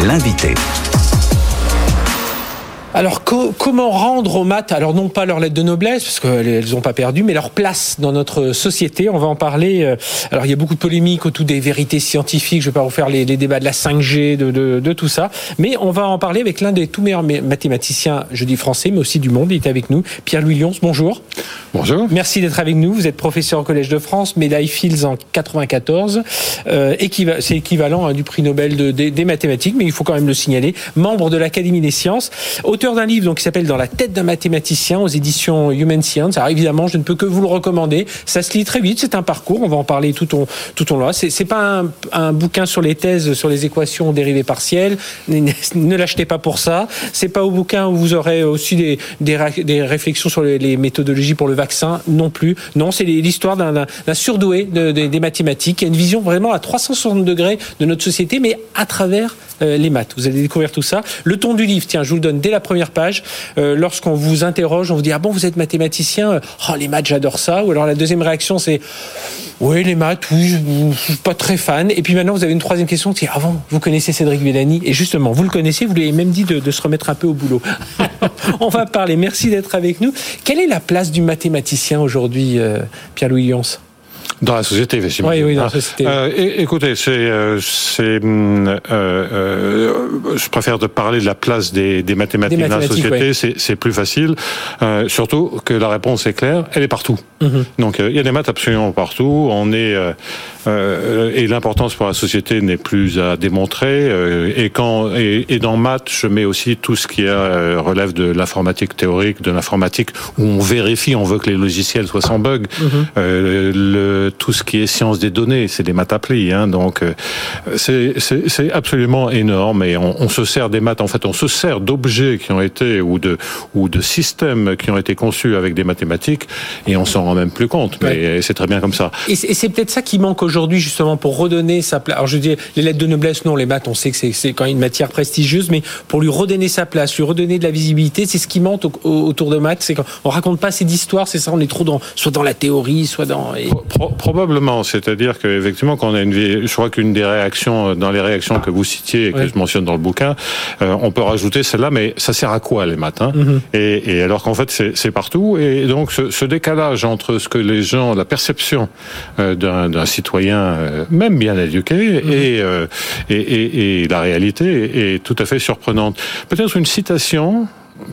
l'invité. Alors comment rendre aux maths, alors non pas leur lettre de noblesse, parce qu'elles n'ont pas perdu, mais leur place dans notre société? On va en parler. Euh, alors il y a beaucoup de polémiques autour des vérités scientifiques, je ne vais pas vous faire les, débats de la 5G, de, tout ça, mais on va en parler avec l'un des tout meilleurs mathématiciens, je dis français, mais aussi du monde. Il est avec nous, Pierre-Louis Lyons, bonjour. Bonjour. Merci d'être avec nous. Vous êtes professeur au Collège de France, médaille Fields en 94. Euh, c'est équivalent hein, du prix Nobel de, des mathématiques, mais il faut quand même le signaler. Membre de l'Académie des sciences, auteur d'un livre donc, qui s'appelle Dans la tête d'un mathématicien aux éditions Human Science. Alors évidemment, je ne peux que vous le recommander. Ça se lit très vite. C'est un parcours. On va en parler tout au tout au long. C'est, c'est pas un, bouquin sur les thèses sur les équations dérivées partielles. Ne l'achetez pas pour ça. C'est pas au bouquin où vous aurez aussi des, des, réflexions sur les, les méthodologies pour le vaccin non plus. Non, c'est l'histoire d'un surdoué des mathématiques qui a une vision vraiment à 360 degrés de notre société, mais à travers euh, les maths. Vous allez découvrir tout ça. Le ton du livre, tiens, je vous le donne dès la première page. Euh, lorsqu'on vous interroge, on vous dit ah bon, vous êtes mathématicien Oh les maths, j'adore ça. Ou alors la deuxième réaction, c'est oui les maths, oui, je suis pas très fan. Et puis maintenant, vous avez une troisième question, c'est ah bon, vous connaissez Cédric Villani? Et justement, vous le connaissez, vous lui avez même dit de, de se remettre un peu au boulot. on va parler. Merci d'être avec nous. Quelle est la place du mathématicien aujourd'hui, euh, Pierre-Louis Lyons dans la société, effectivement. Oui, oui, dans la société. Euh, écoutez, c'est, euh, c'est, euh, euh, je préfère de parler de la place des, des mathématiques, dans la société. C'est, c'est plus facile, euh, surtout que la réponse est claire. Elle est partout. Mhm. Donc, il y a des maths absolument partout. On est et l'importance pour la société n'est plus à démontrer. et quand et, et, dans maths, je mets aussi tout ce qui relève de l'informatique théorique, de l'informatique où on vérifie, on veut que les logiciels soient sans bug. Mhm. le tout ce qui est science des données, c'est des maths applis, hein, donc euh, c'est absolument énorme et on, on, se sert des maths. En fait, on se sert d'objets qui ont été ou de ou de systèmes qui ont été conçus avec des mathématiques et on s'en rend même plus compte. Mais c'est très bien comme ça. Et c'est peut-être ça qui manque aujourd'hui justement pour redonner sa place. Alors je dis les lettres de noblesse, non, les maths, on sait que c'est quand même une matière prestigieuse, mais pour lui redonner sa place, lui redonner de la visibilité, c'est ce qui manque autour de maths, c'est qu'on raconte pas assez d'histoires, c'est ça, on est trop dans soit dans la théorie, soit dans. Probablement, c'est-à-dire qu'effectivement, quand on a une vie, je crois qu'une des réactions, euh, dans les réactions que vous citiez et que je mentionne dans le bouquin, euh, on peut rajouter celle-là, mais ça sert à quoi les matins? Mhm. et, et, alors qu'en fait, c'est partout. Et donc, ce, ce, décalage entre ce que les gens, la perception euh, d'un citoyen, euh, même bien éduqué, mhm. et, et, et, et la réalité est tout à fait surprenante. Peut-être une citation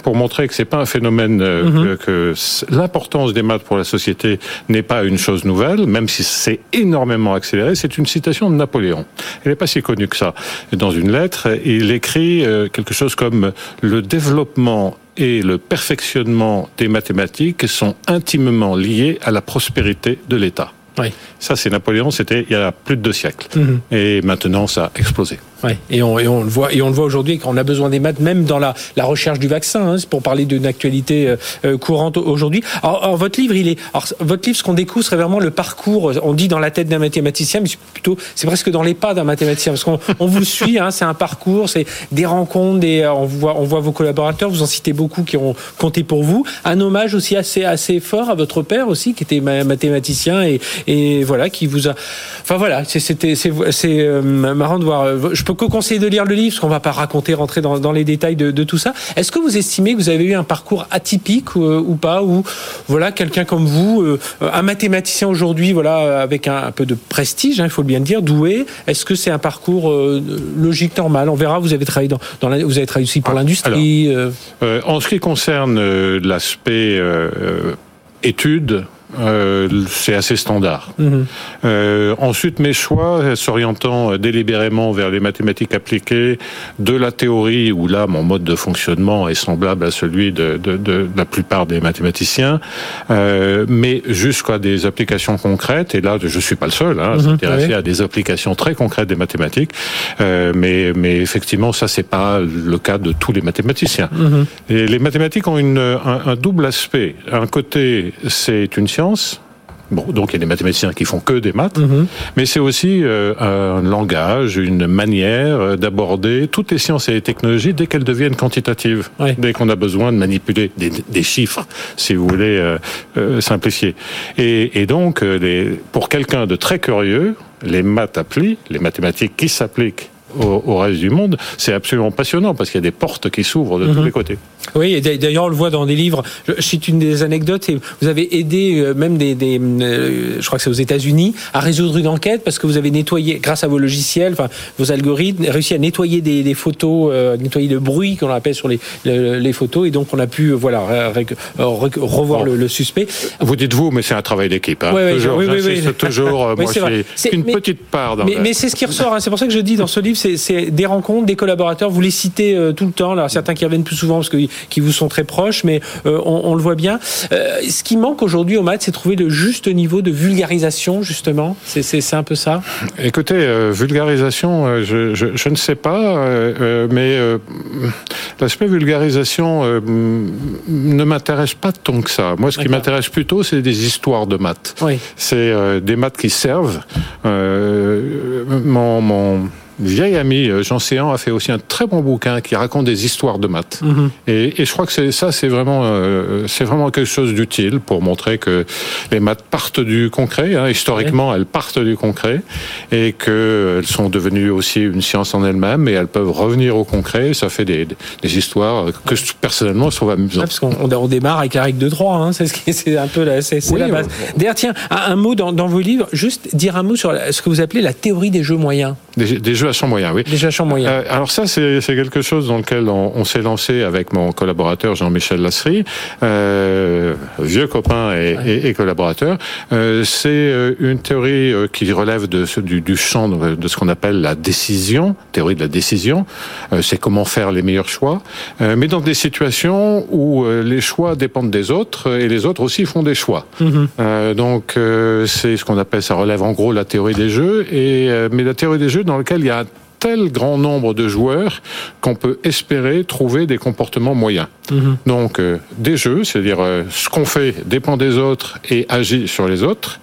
pour montrer que c'est pas un phénomène euh, mhm. que, l'importance des maths pour la société n'est pas une chose nouvelle, même si c'est énormément accéléré. C'est une citation de Napoléon. Elle n'est pas si connue que ça. Dans une lettre, il écrit euh, quelque chose comme le développement et le perfectionnement des mathématiques sont intimement liés à la prospérité de l'État. Oui. Ça, c'est Napoléon, c'était il y a plus de deux siècles. Mhm. Et maintenant, ça a explosé. Ouais, et, on, et on le voit, et on le voit aujourd'hui qu'on a besoin des maths, même dans la, la recherche du vaccin, hein, pour parler d'une actualité euh, euh, courante aujourd'hui. Alors, votre livre, il est, alors, votre livre, ce qu'on découvre, serait vraiment le parcours. On dit dans la tête d'un mathématicien, mais plutôt, c'est presque dans les pas d'un mathématicien, parce qu'on on vous suit. Hein, c'est un parcours, c'est des rencontres, des, on voit, on voit vos collaborateurs. Vous en citez beaucoup qui ont compté pour vous. Un hommage aussi assez, assez fort à votre père aussi, qui était mathématicien et, et voilà, qui vous a. Enfin voilà, c'était, c'est, c'est euh, marrant de voir. Je peux que conseiller de lire le livre, parce qu'on va pas raconter, rentrer dans, dans les détails de, de tout ça. Est-ce que vous estimez que vous avez eu un parcours atypique euh, ou pas, ou voilà quelqu'un comme vous, euh, un mathématicien aujourd'hui, voilà avec un, un, peu de prestige, hein, il faut bien le dire, doué. Est-ce que c'est un parcours euh, logique normal? On verra. Vous avez travaillé dans, dans la, vous avez travaillé aussi pour ah, l'industrie. en ce qui concerne l'aspect études euh, c'est assez standard. Mhm. Euh, ensuite, mes choix s'orientant délibérément vers les mathématiques appliquées, de la théorie, où là, mon mode de fonctionnement est semblable à celui de, de, de la plupart des mathématiciens, euh, mais jusqu'à des applications concrètes, et là, je suis pas le seul hein, à mhm, s'intéresser à des applications très concrètes des mathématiques, euh, mais, mais effectivement, ça, c'est pas le cas de tous les mathématiciens. Mhm. Et les mathématiques ont une, un, un double aspect. Un côté, c'est une Bon, donc il y a des mathématiciens qui font que des maths, mhm. mais c'est aussi euh, un langage, une manière euh, d'aborder toutes les sciences et les technologies dès qu'elles deviennent quantitatives, dès qu'on a besoin de manipuler des, des chiffres, si vous voulez euh, euh simplifier. Et, et donc, les, pour quelqu'un de très curieux, les maths appliquées, les mathématiques qui s'appliquent au, reste du monde, c'est absolument passionnant parce qu'il y a des portes qui s'ouvrent de tous mhm. les côtés. Oui, et d'ailleurs on le voit dans des livres. Je cite une des anecdotes et vous avez aidé euh, même des, des euh, je crois que c'est aux États-Unis, à résoudre une enquête parce que vous avez nettoyé, grâce à vos logiciels, enfin vos algorithmes, réussi à nettoyer des, des photos, euh, nettoyer le bruit qu'on appelle sur les, les, photos et donc on a pu voilà revoir le, suspect. Vous dites vous, mais c'est un travail d'équipe. Hein. toujours, oui, oui, toujours. moi, c'est une petite part. Dans mais, mais c'est ce qui ressort. Hein. C'est pour ça que je dis dans ce livre, c'est des rencontres, des collaborateurs. Vous les citez tout le temps. Là, certains qui reviennent plus souvent parce que qui vous sont très proches, mais euh, on, le voit bien. Euh, ce qui manque aujourd'hui au maths, c'est trouver le juste niveau de vulgarisation, justement. C'est un peu ça. Écoutez, euh, vulgarisation, je, je, ne sais pas, mais l'aspect vulgarisation ne m'intéresse pas tant que ça. Moi, ce qui m'intéresse plutôt, c'est des histoires de maths. Oui. C'est des maths qui servent. mon, mon vieil ami euh, Jean Séan a fait aussi un très bon bouquin qui raconte des histoires de maths. Mhm. et, et, je crois que ça, c'est vraiment, euh, c'est vraiment quelque chose d'utile pour montrer que les maths partent du concret. Hein, historiquement, elles partent du concret et qu'elles sont devenues aussi une science en elles-mêmes et elles peuvent revenir au concret. Ça fait des, des histoires que personnellement je trouve amusantes. parce qu'on on démarre avec la règle de 3, hein, c'est ce un peu la, base. D'ailleurs, tiens, un, mot dans, dans, vos livres, juste dire un mot sur ce que vous appelez la théorie des jeux moyens. Des, des jeux à champ moyen, oui. Déjà champ moyen. Euh, alors ça, c'est quelque chose dans lequel on, s'est lancé avec mon collaborateur Jean-Michel Lasserie, euh, vieux copain et, et, collaborateur. Euh, c'est une théorie qui relève de, du, du champ de, ce qu'on appelle la décision, théorie de la décision. c'est comment faire les meilleurs choix, mais dans des situations où les choix dépendent des autres et les autres aussi font des choix. Mhm. donc c'est ce qu'on appelle, ça relève en gros la théorie des jeux. Et mais la théorie des jeux dans lequel il y a un tel grand nombre de joueurs qu'on peut espérer trouver des comportements moyens. Mhm. Donc euh, des jeux, c'est-à-dire euh, ce qu'on fait dépend des autres et agit sur les autres.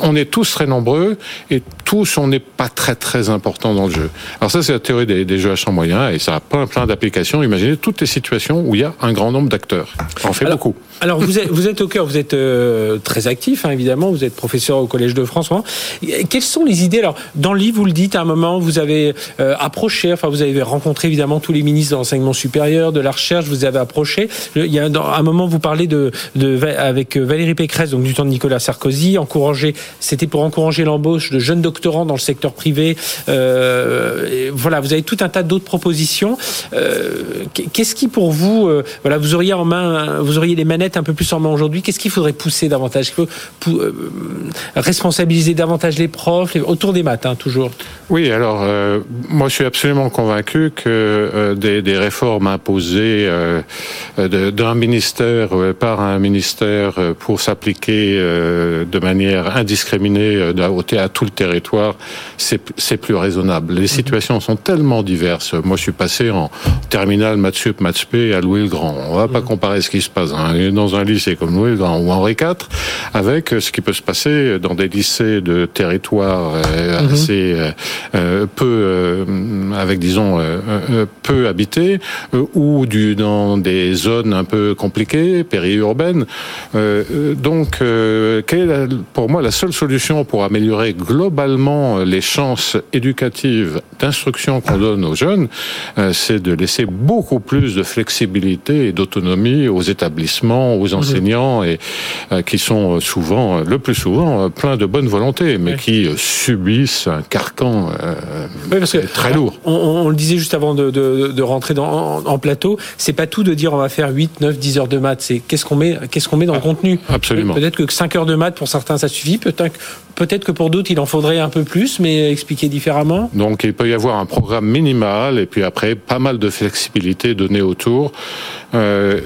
On est tous très nombreux et tous, on n'est pas très très important dans le jeu. Alors ça, c'est la théorie des, jeux à champ moyen et ça a plein plein d'applications. Imaginez toutes les situations où il y a un grand nombre d'acteurs. On fait beaucoup. Alors vous êtes, vous êtes au cœur, vous êtes euh, très actif hein, évidemment, vous êtes professeur au Collège de France. Quelles sont les idées? Alors dans le livre, vous le dites à un moment, vous avez euh, approché, enfin vous avez rencontré évidemment tous les ministres de l'enseignement supérieur, de la recherche, vous avez approché. Il y a un moment, vous parlez de, de avec Valérie Pécresse, donc du temps de Nicolas Sarkozy, encourager, c'était pour encourager l'embauche de jeunes doctorants dans le secteur privé. Euh, voilà, vous avez tout un tas d'autres propositions. Qu'est-ce qui pour vous, voilà, vous auriez en main, vous auriez les manettes un peu plus en main aujourd'hui. Qu'est-ce qu'il faudrait pousser davantage euh, responsabiliser davantage les profs autour des maths, toujours? Oui, alors euh, moi je suis absolument convaincu que euh, des, réformes imposées d'un ministère par un ministère pour s'appliquer de manière indiscriminée à tout le territoire, c'est plus raisonnable. Les mhm. situations sont tellement diverses. Moi je suis passé en terminale maths sup, maths p à Louis le Grand. On va pas mhm. comparer ce qui se passe. Hein dans un lycée comme Louis ou Henri IV, avec ce qui peut se passer dans des lycées de territoire euh, mhm. assez euh, euh, peu, avec disons peu habités, ou du, dans des zones un peu compliquées, périurbaines. donc, quelle est pour moi la seule solution pour améliorer globalement les chances éducatives d'instruction qu'on donne aux jeunes, c'est de laisser beaucoup plus de flexibilité et d'autonomie aux établissements aux enseignants et euh, qui sont souvent, le plus souvent, euh, pleins de bonne volonté, mais qui euh, subissent un carcan très lourd. On, le disait juste avant de, rentrer dans, en, plateau, c'est pas tout de dire on va faire 8, 9, 10 heures de maths, c'est qu'est-ce qu'on met, qu'est-ce qu'on met dans le ah, contenu. Absolument. Peut-être que 5 heures de maths pour certains ça suffit, peut-être que pour d'autres il en faudrait un peu plus, mais expliquer différemment. Donc il peut y avoir un programme minimal et puis après pas mal de flexibilité donnée autour. Euh,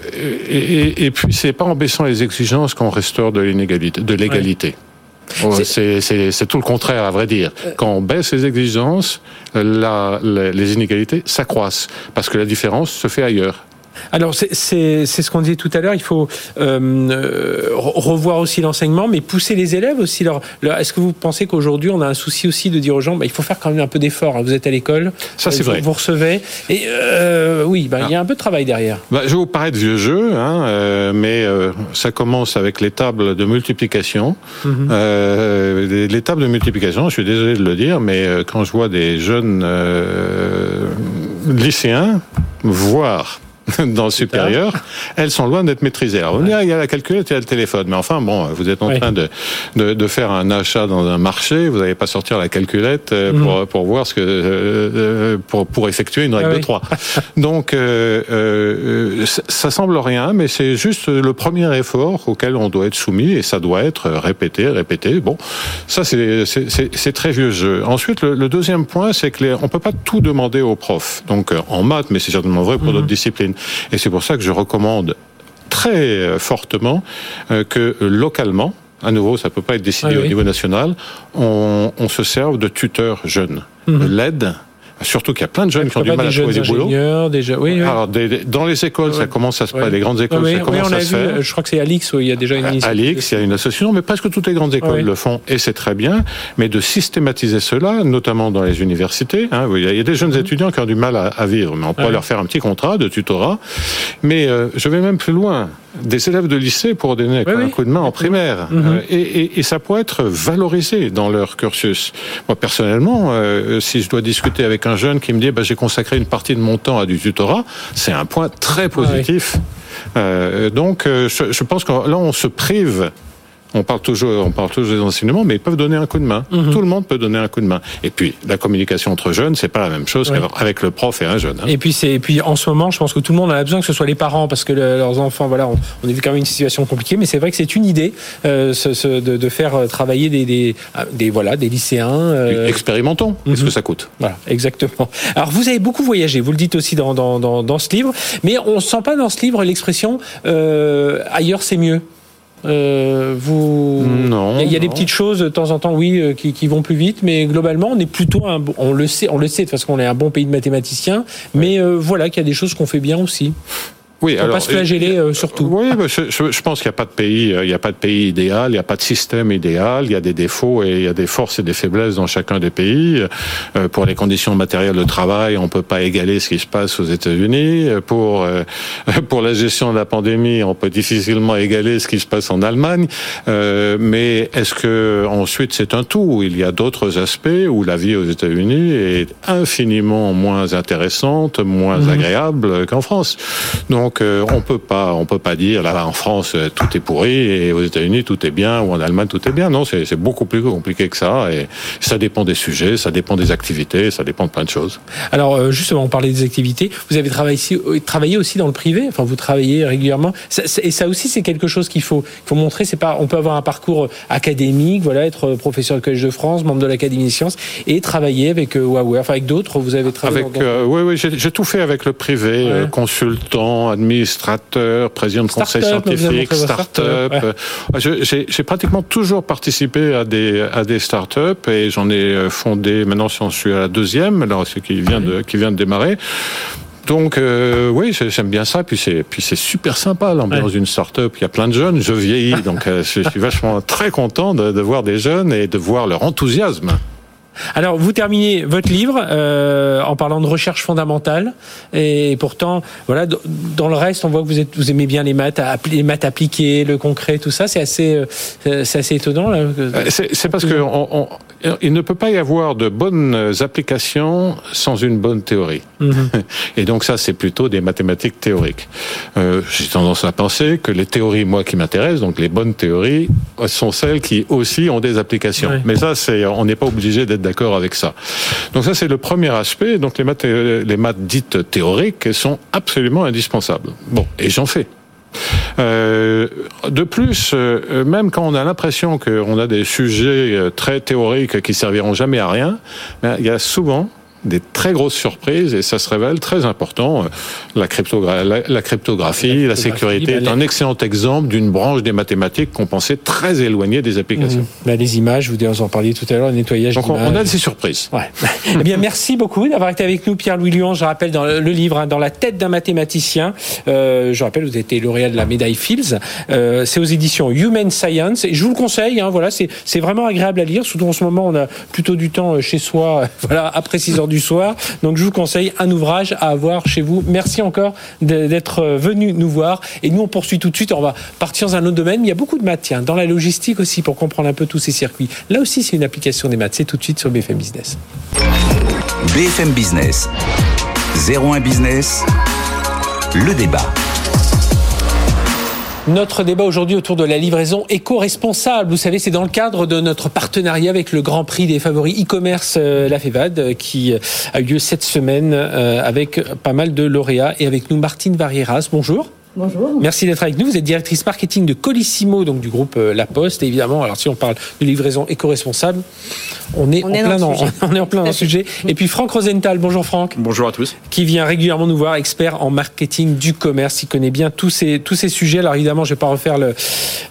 et, et, puis c'est pas en baissant les exigences qu'on restaure de l'inégalité, de l'égalité. C'est tout le contraire, à vrai dire. Euh. Quand on baisse les exigences, la, les inégalités s'accroissent parce que la différence se fait ailleurs. Alors c'est ce qu'on disait tout à l'heure, il faut euh, revoir aussi l'enseignement, mais pousser les élèves aussi. Leur, Est-ce que vous pensez qu'aujourd'hui on a un souci aussi de dire aux gens, bah, il faut faire quand même un peu d'effort. Hein. Vous êtes à l'école, ça c'est vrai. Vous recevez, et euh, oui, bah, il y a un peu de travail derrière. Bah, je vais vous paraître vieux jeu, hein, euh, mais euh, ça commence avec les tables de multiplication. Euh, les tables de multiplication, je suis désolé de le dire, mais quand je vois des jeunes lycéens, voire dans le supérieur, elles sont loin d'être maîtrisées. Alors, il y a la calculette, il y a le téléphone, mais enfin, bon, vous êtes en train de, de, de, faire un achat dans un marché, vous n'allez pas sortir la calculette euh, mhm. pour, pour voir ce que euh, euh, pour, pour effectuer une règle de 3. Donc, euh, ça semble rien, mais c'est juste le premier effort auquel on doit être soumis et ça doit être répété, répété. Bon, ça c'est très vieux jeu. Ensuite, le, deuxième point, c'est que les, on peut pas tout demander aux profs. Donc, en maths, mais c'est certainement vrai pour mhm. d'autres disciplines. Et c'est pour ça que je recommande très euh, fortement euh, que localement, à nouveau, ça peut pas être décidé au niveau national, on, on, se serve de tuteurs jeunes. Mhm. L'aide Surtout qu'il y a plein de jeunes qui ont du mal à trouver du boulot. Déjà, oui, Alors, dans les écoles, ça commence à se passer. Les grandes écoles, ça commence à se faire. Je crois que c'est Alix où il y a déjà une initiative. Alix, il y a une association, mais presque toutes les grandes écoles le font, et c'est très bien. Mais de systématiser cela, notamment dans les universités. Hein, il y a des jeunes mhm. étudiants qui ont du mal à, vivre, mais on pourrait leur faire un petit contrat de tutorat. Mais euh, je vais même plus loin des élèves de lycée pour donner un coup de main en primaire. Mhm. Euh, et, et, ça pourrait être valorisé dans leur cursus. Moi, personnellement, euh, si je dois discuter avec un jeune qui me dit bah, j'ai consacré une partie de mon temps à du tutorat, c'est un point très positif. Euh, donc, je, je pense que là, on se prive on parle toujours, on parle toujours des enseignements, mais ils peuvent donner un coup de main. Mhm. Tout le monde peut donner un coup de main. Et puis, la communication entre jeunes, c'est pas la même chose qu'avec le prof et un jeune. Hein. Et puis, c'est, puis en ce moment, je pense que tout le monde a besoin que ce soit les parents, parce que leurs enfants, voilà, on, on, a vu quand même une situation compliquée, mais c'est vrai que c'est une idée euh, ce, de, de, faire euh, travailler des, des, ah, des, voilà, des lycéens. Euh... Expérimentons. Qu'est-ce que mhm. ça coûte? Voilà, exactement. Alors, vous avez beaucoup voyagé. Vous le dites aussi dans, dans, dans, dans ce livre, mais on sent pas dans ce livre l'expression euh, ailleurs c'est mieux. Euh, vous, non, il y a, des petites choses de temps en temps, oui, euh, qui, qui, vont plus vite, mais globalement, on est plutôt un, on le sait, on le sait parce qu'on est un bon pays de mathématiciens, mais euh, voilà qu'il y a des choses qu'on fait bien aussi. Oui, alors, pas se flageller euh, surtout. Oui, je, je, pense qu'il n'y a pas de pays, euh, il n'y a pas de pays idéal, il n'y a pas de système idéal, il y a des défauts et il y a des forces et des faiblesses dans chacun des pays. Euh, pour les conditions matérielles de travail, on peut pas égaler ce qui se passe aux États-Unis. Pour pour la gestion de la pandémie, on peut difficilement égaler ce qui se passe en Allemagne. mais est-ce que ensuite c'est un tout Il y a d'autres aspects où la vie aux États-Unis est infiniment moins intéressante, moins mmh. agréable qu'en France? Donc donc euh, on peut pas, on peut pas dire là en France euh, tout est pourri et aux États-Unis tout est bien ou en Allemagne tout est bien. Non, c'est beaucoup plus compliqué que ça et ça dépend des sujets, ça dépend des activités, ça dépend de plein de choses. Alors euh, justement, on parlait des activités. Vous avez travaillé, travaillé aussi dans le privé? Enfin, vous travaillez régulièrement. et ça aussi, c'est quelque chose qu'il faut, faut montrer. C'est pas, on peut avoir un parcours académique, voilà, être professeur du Collège de France, membre de l'Académie des sciences et travailler avec Huawei, enfin avec d'autres. Vous avez travaillé. Avec, oui, oui, j'ai tout fait avec le privé, consultant administrateur, président de conseil scientifique, start-up. J'ai pratiquement toujours participé à des à des start-up et j'en ai euh, fondé. Maintenant, j'en suis à la deuxième, alors ce qui vient de qui vient de démarrer. Donc euh, oui, j'aime bien ça. Puis c'est puis c'est super sympa l'ambiance d'une start-up. Il y a plein de jeunes. Je vieillis, donc euh, je suis vachement très content de, de voir des jeunes et de voir leur enthousiasme. Alors, vous terminez votre livre euh, en parlant de recherche fondamentale, et pourtant, voilà, dans le reste, on voit que vous, êtes, vous aimez bien les maths, les maths appliquées, le concret, tout ça. C'est assez, euh, c'est assez étonnant. Euh, c'est parce que on, il ne peut pas y avoir de bonnes applications sans une bonne théorie. Mhm. Et donc ça, c'est plutôt des mathématiques théoriques. Euh, J'ai tendance à penser que les théories, moi, qui m'intéressent, donc les bonnes théories, sont celles qui aussi ont des applications. Mais ça, c'est, on n'est pas obligé d'être d'accord avec ça. Donc ça, c'est le premier aspect. Donc les maths, les maths dites théoriques sont absolument indispensables. Bon, et j'en fais. Euh, de plus, euh, même quand on a l'impression qu'on a des sujets euh, très théoriques qui serviront jamais à rien, ben, il y a souvent des très grosses surprises et ça se révèle très important. La, la, cryptographie, la, sécurité est un excellent exemple d'une branche des mathématiques qu'on pensait très éloignée des applications. Mmh. Bah, les images, vous en parliez tout à l'heure, le nettoyage Donc on a ces surprises. Ouais. eh bien, merci beaucoup d'avoir été avec nous, Pierre-Louis Lyon. Je rappelle dans le livre, hein, dans la tête d'un mathématicien. Euh, je rappelle, vous avez été lauréat de la médaille Fields. Euh, c'est aux éditions Human Science et je vous le conseille. Hein, voilà, c'est vraiment agréable à lire. Surtout en ce moment, on a plutôt du temps euh, chez soi, voilà, après 6 heures du soir. Donc je vous conseille un ouvrage à avoir chez vous. Merci encore d'être venu nous voir. Et nous, on poursuit tout de suite. On va partir dans un autre domaine. Il y a beaucoup de maths, tiens, dans la logistique aussi, pour comprendre un peu tous ces circuits. Là aussi, c'est une application des maths. C'est tout de suite sur BFM Business. BFM Business. 01 Business. Le débat. Notre débat aujourd'hui autour de la livraison éco-responsable. Vous savez, c'est dans le cadre de notre partenariat avec le Grand Prix des favoris e-commerce euh, La Févade euh, qui a eu lieu cette semaine euh, avec pas mal de lauréats et avec nous Martine Varieras. Bonjour. Bonjour. Merci d'être avec nous. Vous êtes directrice marketing de Colissimo, donc du groupe La Poste. évidemment, alors si on parle de livraison éco-responsable, on est, en, plein dans, on est en plein dans le sujet. Et puis Franck Rosenthal, bonjour Franck. Bonjour à tous. Qui vient régulièrement nous voir, expert en marketing du commerce. Il connaît bien tous ces, tous ces sujets. Alors évidemment, je ne vais pas refaire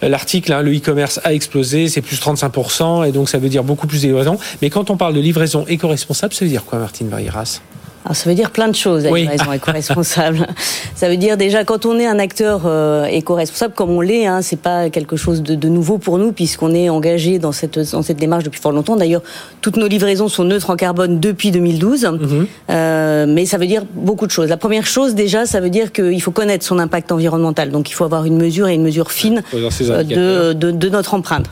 l'article. Hein. le e-commerce a explosé, c'est plus 35%, et donc ça veut dire beaucoup plus de livraison. Mais quand on parle de livraison éco-responsable, ça veut dire quoi, Martine Varieras? Alors ça veut dire plein de choses, la livraison éco-responsable. ça veut dire déjà quand on est un acteur euh, éco-responsable, comme on l'est, hein, c'est pas quelque chose de, de nouveau pour nous puisqu'on est engagé dans cette dans cette démarche depuis fort longtemps. D'ailleurs, toutes nos livraisons sont neutres en carbone depuis 2012, mhm. euh, mais ça veut dire beaucoup de choses. La première chose déjà, ça veut dire qu'il faut connaître son impact environnemental. Donc il faut avoir une mesure et une mesure fine euh, de, de, de notre empreinte.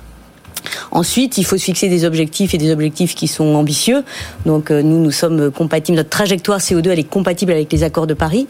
Ensuite, il faut se fixer des objectifs et des objectifs qui sont ambitieux. Donc euh, nous, nous sommes compatibles. Notre trajectoire CO2, elle est compatible avec les accords de Paris.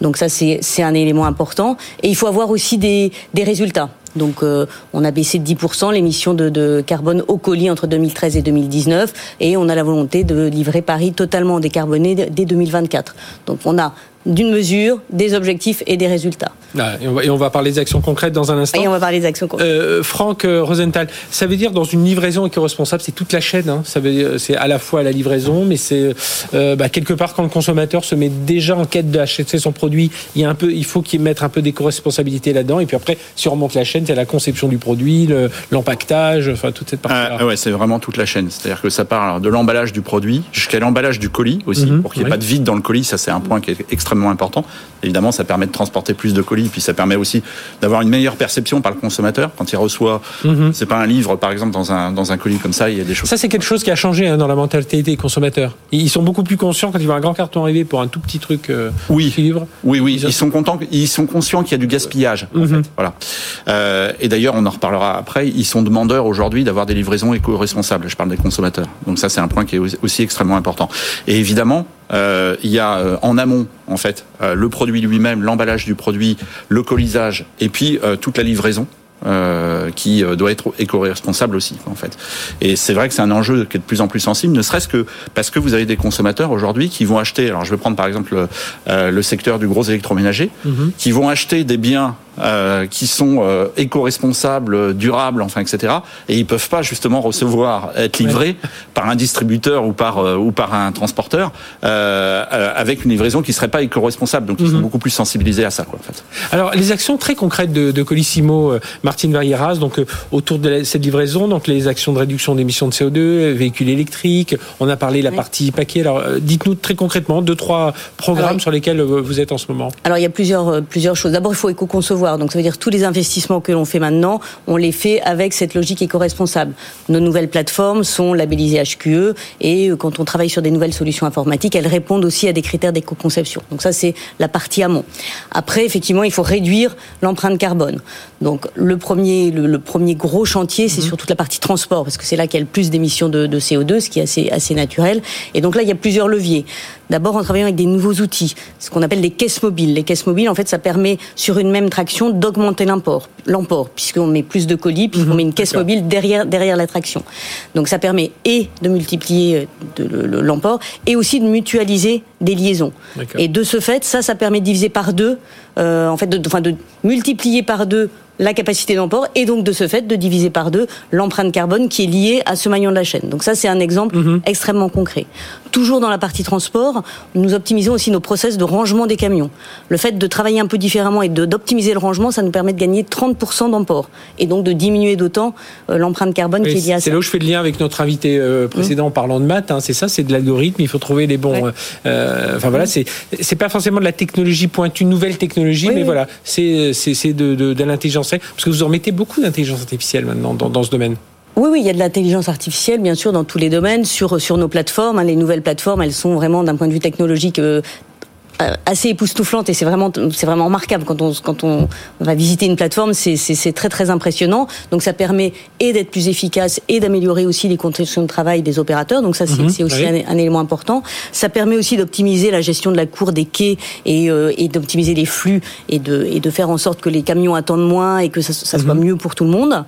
Donc ça, c'est un élément important. Et il faut avoir aussi des, des résultats. Donc, euh, on a baissé de 10% l'émission de, de, carbone au colis entre 2013 et 2019, et on a la volonté de livrer Paris totalement décarboné dès 2024. Donc, on a d'une mesure, des objectifs et des résultats. Ah, et, on va, parler des actions concrètes dans un instant. Et on va parler des actions concrètes. Euh, Franck euh, Rosenthal, ça veut dire dans une livraison éco-responsable, c'est toute la chaîne. Hein. Ça veut c'est à la fois la livraison, mais c'est euh, bah, quelque part quand le consommateur se met déjà en quête d'acheter son produit, il y a un peu, il faut qu'il mette un peu d'éco-responsabilité là-dedans. Et puis après, si on remonte la chaîne, c'est la conception du produit, l'empaquetage, enfin toute cette partie-là. Ah, ouais, c'est vraiment toute la chaîne. C'est-à-dire que ça part de l'emballage du produit jusqu'à l'emballage du colis aussi, mhm. pour qu'il n'y ait pas de vide dans le colis. Ça, c'est un point qui est extrêmement important. Évidemment, ça permet de transporter plus de colis, puis ça permet aussi d'avoir une meilleure perception par le consommateur quand il reçoit. Mhm. C'est pas un livre, par exemple, dans un dans un colis comme ça, il y a des choses. Ça, c'est quelque chose qui a changé hein, dans la mentalité des consommateurs. Ils sont beaucoup plus conscients quand ils voient un grand carton arriver pour un tout petit truc. Euh, oui. Livre. Oui, oui. Ils sont contents. Ils sont conscients qu'il y a du gaspillage. En mhm. fait. Voilà. Euh, et d'ailleurs, on en reparlera après. Ils sont demandeurs aujourd'hui d'avoir des livraisons éco-responsables. Je parle des consommateurs. Donc ça, c'est un point qui est aussi extrêmement important. Et évidemment, euh, il y a euh, en amont en fait euh, le produit lui-même, l'emballage du produit, le colisage et puis toute la livraison. Qui doit être éco-responsable aussi en fait. Et c'est vrai que c'est un enjeu qui est de plus en plus sensible, ne serait-ce que parce que vous avez des consommateurs aujourd'hui qui vont acheter. Alors je vais prendre par exemple le, secteur du gros électroménager, mhm. qui vont acheter des biens euh, qui sont euh, éco-responsables, durables, enfin, etc. Et ils peuvent pas justement recevoir, être livrés par un distributeur ou par euh, ou par un transporteur avec une livraison qui serait pas éco-responsable. Donc ils sont mhm. beaucoup plus sensibilisés à ça, quoi, en fait. Alors les actions très concrètes de, de Colissimo, Martine Varieras, donc autour de cette livraison, donc les actions de réduction d'émissions de CO2, véhicules électriques. On a parlé de la partie paquet. Alors dites-nous très concrètement deux trois programmes sur lesquels vous êtes en ce moment. Alors il y a plusieurs plusieurs choses. D'abord il faut éco-concevoir donc ça veut dire tous les investissements que l'on fait maintenant, on les fait avec cette logique éco-responsable. Nos nouvelles plateformes sont labellisées HQE et euh, quand on travaille sur des nouvelles solutions informatiques, elles répondent aussi à des critères d'éco-conception. Donc ça c'est la partie amont. Après effectivement, il faut réduire l'empreinte carbone. Donc le premier le, premier gros chantier, c'est mhm. sur toute la partie transport parce que c'est là qu'il y a le plus d'émissions de, de, CO2, ce qui est assez assez naturel. Et donc là il y a plusieurs leviers. D'abord en travaillant avec des nouveaux outils, ce qu'on appelle des caisses mobiles. Les caisses mobiles en fait ça permet sur une même traction d'augmenter l'emport, l'emport, puisqu'on met plus de colis, puisqu'on mhm. met une caisse mobile derrière derrière l'attraction. Donc ça permet et de multiplier euh, l'emport et aussi de mutualiser des liaisons. Et de ce fait, ça, ça permet de diviser par deux, euh, en fait, de, enfin, de multiplier par deux la capacité d'emport et donc de ce fait de diviser par deux l'empreinte carbone qui est liée à ce maillon de la chaîne. Donc ça c'est un exemple mhm. extrêmement concret. Toujours dans la partie transport, nous optimisons aussi nos process de rangement des camions. Le fait de travailler un peu différemment et d'optimiser le rangement, ça nous permet de gagner 30% d'emport et donc de diminuer d'autant euh, l'empreinte carbone qui est liée à ça. C'est là où je fais le lien avec notre invité euh, précédent en parlant de maths. Hein, c'est ça, c'est de l'algorithme. Il faut trouver les bons. Euh, enfin voilà, c'est c'est pas forcément de la technologie pointue, nouvelle technologie, mais voilà, c'est c'est de, de, de l'intelligence parce que vous en mettez beaucoup d'intelligence artificielle maintenant dans, dans ce domaine. Oui, oui, il y a de l'intelligence artificielle, bien sûr, dans tous les domaines, sur sur nos plateformes. Hein. les nouvelles plateformes, elles sont vraiment, d'un point de vue technologique, euh, euh, assez époustouflante et c'est vraiment c'est vraiment remarquable quand on quand on va visiter une plateforme c'est c'est très très impressionnant. Donc ça permet et d'être plus efficace et d'améliorer aussi les conditions de travail des opérateurs. Donc ça c'est mhm. aussi un, élément important. Ça permet aussi d'optimiser la gestion de la cour des quais et, euh, et d'optimiser les flux et de et de faire en sorte que les camions attendent moins et que ça, ça soit mhm. mieux pour tout le monde.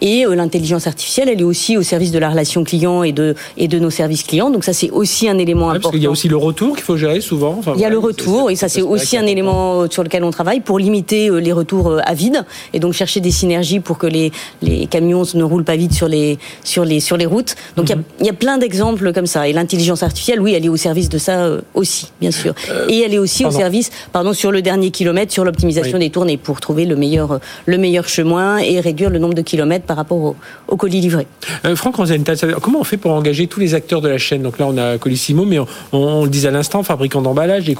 Et euh, l'intelligence artificielle elle est aussi au service de la relation client et de et de nos services clients. Donc ça c'est aussi un élément important parce qu'il y a aussi le retour qu'il faut gérer souvent. Enfin, il y a le retours, et ça c'est aussi un élément sur lequel on travaille pour limiter euh, les retours euh, à vide et donc chercher des synergies pour que les, les camions ne roulent pas vite sur les, sur les, sur les routes. Donc il y, a, mhm. y, a, plein d'exemples comme ça. Et l'intelligence artificielle, oui, elle est au service de ça euh, aussi, bien sûr. et elle est aussi au service, pardon, sur le dernier kilomètre, sur l'optimisation des tournées pour trouver le meilleur, le meilleur chemin et réduire le nombre de kilomètres par rapport au, au colis livré. Franck comment on fait pour engager tous les acteurs de la chaîne? Donc là, on a Colissimo, mais on, on, le disait à l'instant, fabricants d'emballage, les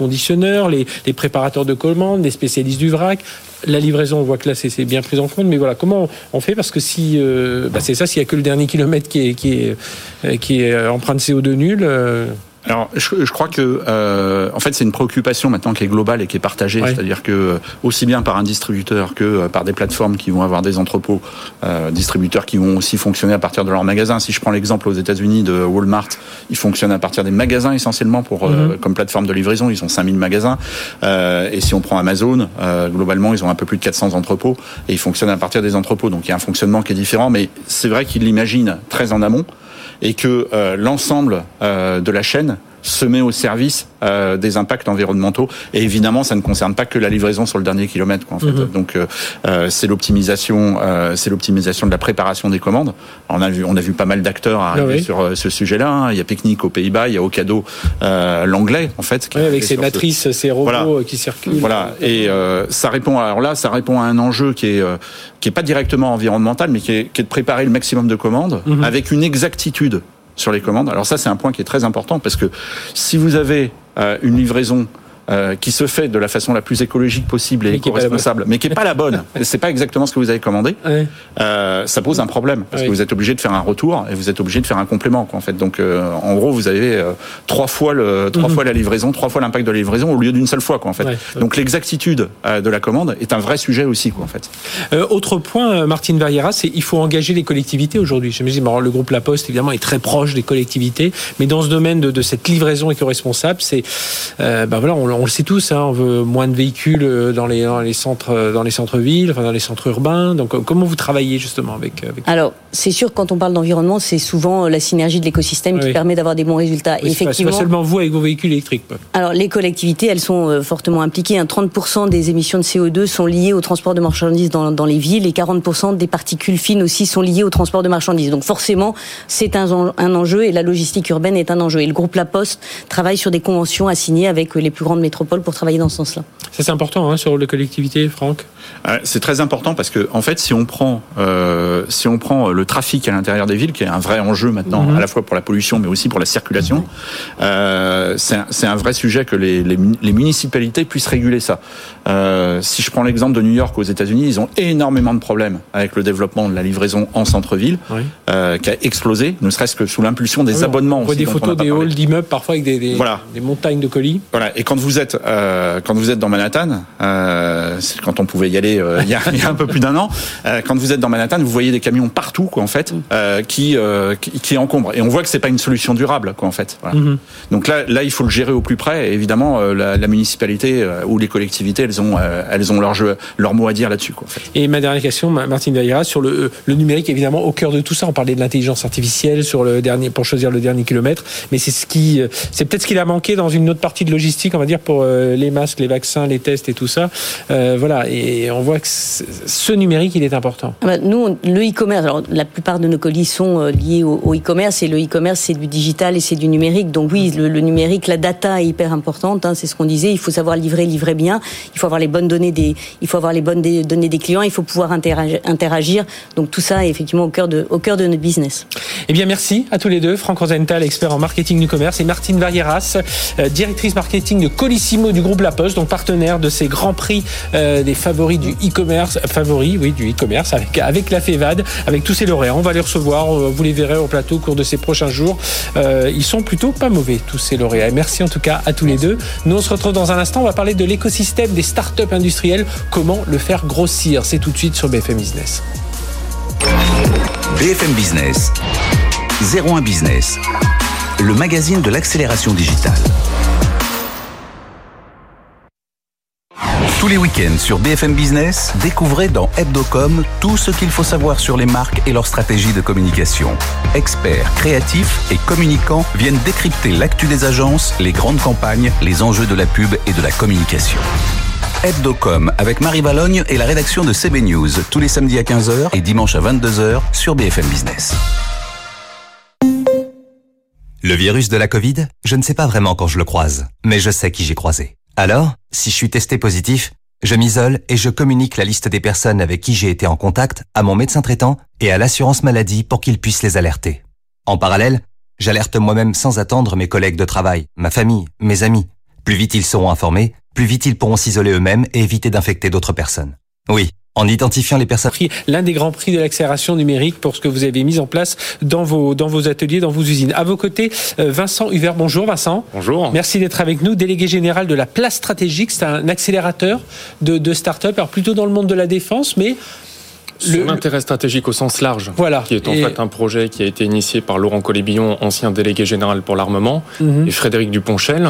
les, préparateurs de commandes, les spécialistes du vrac. La livraison, on voit que là, c'est bien pris en compte. Mais voilà, comment on fait? Parce que si, euh, bah c'est ça, s'il n'y a que le dernier kilomètre qui est, euh, euh, empreinte CO2 nulle. Alors, je, je, crois que, euh, en fait, c'est une préoccupation maintenant qui est globale et qui est partagée. C'est-à-dire que, euh, aussi bien par un distributeur que euh, par des plateformes qui vont avoir des entrepôts, euh, distributeurs qui vont aussi fonctionner à partir de leurs magasins. Si je prends l'exemple aux États-Unis de Walmart, ils fonctionnent à partir des magasins essentiellement pour mhm. comme plateforme de livraison. Ils ont 5000 magasins. et si on prend Amazon, globalement, ils ont un peu plus de 400 entrepôts et ils fonctionnent à partir des entrepôts. Donc, il y a un fonctionnement qui est différent, mais c'est vrai qu'ils l'imaginent très en amont et que euh, l'ensemble euh, de la chaîne se met au service euh, des impacts environnementaux. Et évidemment, ça ne concerne pas que la livraison sur le dernier kilomètre. Quoi, en fait. Mhm. Donc, euh, euh, c'est l'optimisation, euh, c'est l'optimisation de la préparation des commandes. On a vu, on a vu pas mal d'acteurs arriver ah sur euh, ce sujet-là. Hein. Il y a Picnic aux Pays-Bas, il y a Ocado, l'anglais en fait, qui avec ses matrices, ses robots qui circulent. Voilà. Et ça répond. Alors là, ça répond à un enjeu qui est qui est pas directement environnemental, mais qui est, qui est de préparer le maximum de commandes mhm. avec une exactitude sur les commandes. Alors ça, c'est un point qui est très important parce que si vous avez euh, une livraison euh, qui se fait de la façon la plus écologique possible et éco-responsable, mais qui est pas la bonne. c'est pas exactement ce que vous avez commandé. Euh, ça pose un problème parce que vous êtes obligé de faire un retour et vous êtes obligé de faire un complément. Quoi, en fait, donc euh, en gros, vous avez trois fois le trois mhm. fois la livraison, trois fois l'impact de la livraison au lieu d'une seule fois. Quoi, en fait. Donc l'exactitude de la commande est un vrai sujet aussi. Quoi, en fait. autre point, Martine Verriera, c'est il faut engager les collectivités aujourd'hui. Je me dis, le groupe La Poste évidemment est très proche des collectivités, mais dans ce domaine de, de cette livraison éco-responsable, c'est ben voilà, on, on le sait tous, hein, on veut moins de véhicules euh, dans les, dans les centres, euh, dans les centres-villes, enfin dans les centres urbains. Donc, euh, comment vous travaillez justement avec, Alors, c'est sûr, quand on parle d'environnement, c'est souvent la synergie de l'écosystème qui permet d'avoir des bons résultats. Oui, effectivement, pas seulement vous avec vos véhicules électriques. Alors, les collectivités, elles sont fortement impliquées. 30% hein. des émissions de CO2 sont liées au transport de marchandises dans, dans les villes et 40% des particules fines aussi sont liées au transport de marchandises. Donc, forcément, c'est un, un enjeu et la logistique urbaine est un enjeu. Et le groupe La Poste travaille sur des conventions à signer avec les plus grandes pour travailler dans ce sens-là. Ça c'est important hein, sur le collectivité, Franck. C'est très important parce que en fait, si on prend euh, si on prend le trafic à l'intérieur des villes, qui est un vrai enjeu maintenant, mhm. à la fois pour la pollution mais aussi pour la circulation, euh, c'est un, vrai sujet que les, les, municipalités puissent réguler ça. Euh, si je prends l'exemple de New York aux États-Unis, ils ont énormément de problèmes avec le développement de la livraison en centre-ville, euh, qui a explosé, ne serait-ce que sous l'impulsion des ah abonnements. On voit des photos des halls d'immeubles parfois avec des, des, des montagnes de colis. Voilà. Et quand vous vous êtes euh, quand vous êtes dans Manhattan, euh, quand on pouvait y aller euh, il, y a, il, y a, un peu plus d'un an, quand vous êtes dans Manhattan, vous voyez des camions partout, quoi, en fait, euh, qui, qui, qui encombrent. Et on voit que c'est pas une solution durable, quoi, en fait. Voilà. Mm-hmm. Donc là, là, il faut le gérer au plus près. Et évidemment, la, la, municipalité ou les collectivités, elles ont, elles ont leur jeu, leur mot à dire là-dessus, quoi. En fait. Et ma dernière question, Martine Daïra, sur le, le numérique, évidemment, au cœur de tout ça. On parlait de l'intelligence artificielle sur le dernier pour choisir le dernier kilomètre, mais c'est ce qui, c'est peut-être ce qu'il a manqué dans une autre partie de logistique, on va dire, pour euh, les masques, les vaccins, les tests et tout ça. Euh, voilà, et on voit que ce numérique, il est important. Ah bah, nous, le e-commerce, alors la plupart de nos colis sont euh, liés au, e-commerce, et le e-commerce, c'est du digital et c'est du numérique. Donc oui, le, numérique, la data est hyper importante, hein, c'est ce qu'on disait, il faut savoir livrer, livrer bien, il faut avoir les bonnes données des, il faut avoir les bonnes données des clients, il faut pouvoir interagir. Donc tout ça est effectivement au cœur de, au cœur de notre business. Eh bien, merci à tous les deux, Franck Rosenthal, expert en marketing du commerce, et Martine Varieras, directrice marketing de Colissimo du groupe La Poste, donc partenaire de ces grands prix euh, des favoris du e-commerce, favoris, oui, du e-commerce avec, avec la FEVAD, avec tous ces lauréats. On va les recevoir, vous les verrez au plateau au cours de ces prochains jours. Euh, ils sont plutôt pas mauvais, tous ces lauréats. Merci en tout cas à tous les deux. Nous, on se retrouve dans un instant. On va parler de l'écosystème des startups industrielles, comment le faire grossir. C'est tout de suite sur BFM Business. BFM Business, 01 Business, le magazine de l'accélération digitale. Tous les week-ends sur BFM Business, découvrez dans Hebdocom tout ce qu'il faut savoir sur les marques et leur stratégie de communication. Experts, créatifs et communicants viennent décrypter l'actu des agences, les grandes campagnes, les enjeux de la pub et de la communication. Hebdocom avec Marie Valogne et la rédaction de CB News tous les samedis à 15h et dimanche à 22h sur BFM Business. Le virus de la Covid, je ne sais pas vraiment quand je le croise, mais je sais qui j'ai croisé. Alors, si je suis testé positif, je m'isole et je communique la liste des personnes avec qui j'ai été en contact à mon médecin traitant et à l'assurance maladie pour qu'ils puissent les alerter. En parallèle, j'alerte moi-même sans attendre mes collègues de travail, ma famille, mes amis. Plus vite ils seront informés, plus vite ils pourront s'isoler eux-mêmes et éviter d'infecter d'autres personnes. Oui, en identifiant les personnes. L'un des grands prix de l'accélération numérique pour ce que vous avez mis en place dans vos, dans vos ateliers, dans vos usines. À vos côtés, euh, Vincent Hubert. Bonjour Vincent. Bonjour. Merci d'être avec nous. Délégué général de la place stratégique. C'est un accélérateur de, de start-up. Alors plutôt dans le monde de la défense, mais sur l'intérêt stratégique au sens large, voilà. qui est en fait un projet qui a été initié par Laurent Colébillon, ancien délégué général pour l'armement, mhm. et Frédéric Duponchel,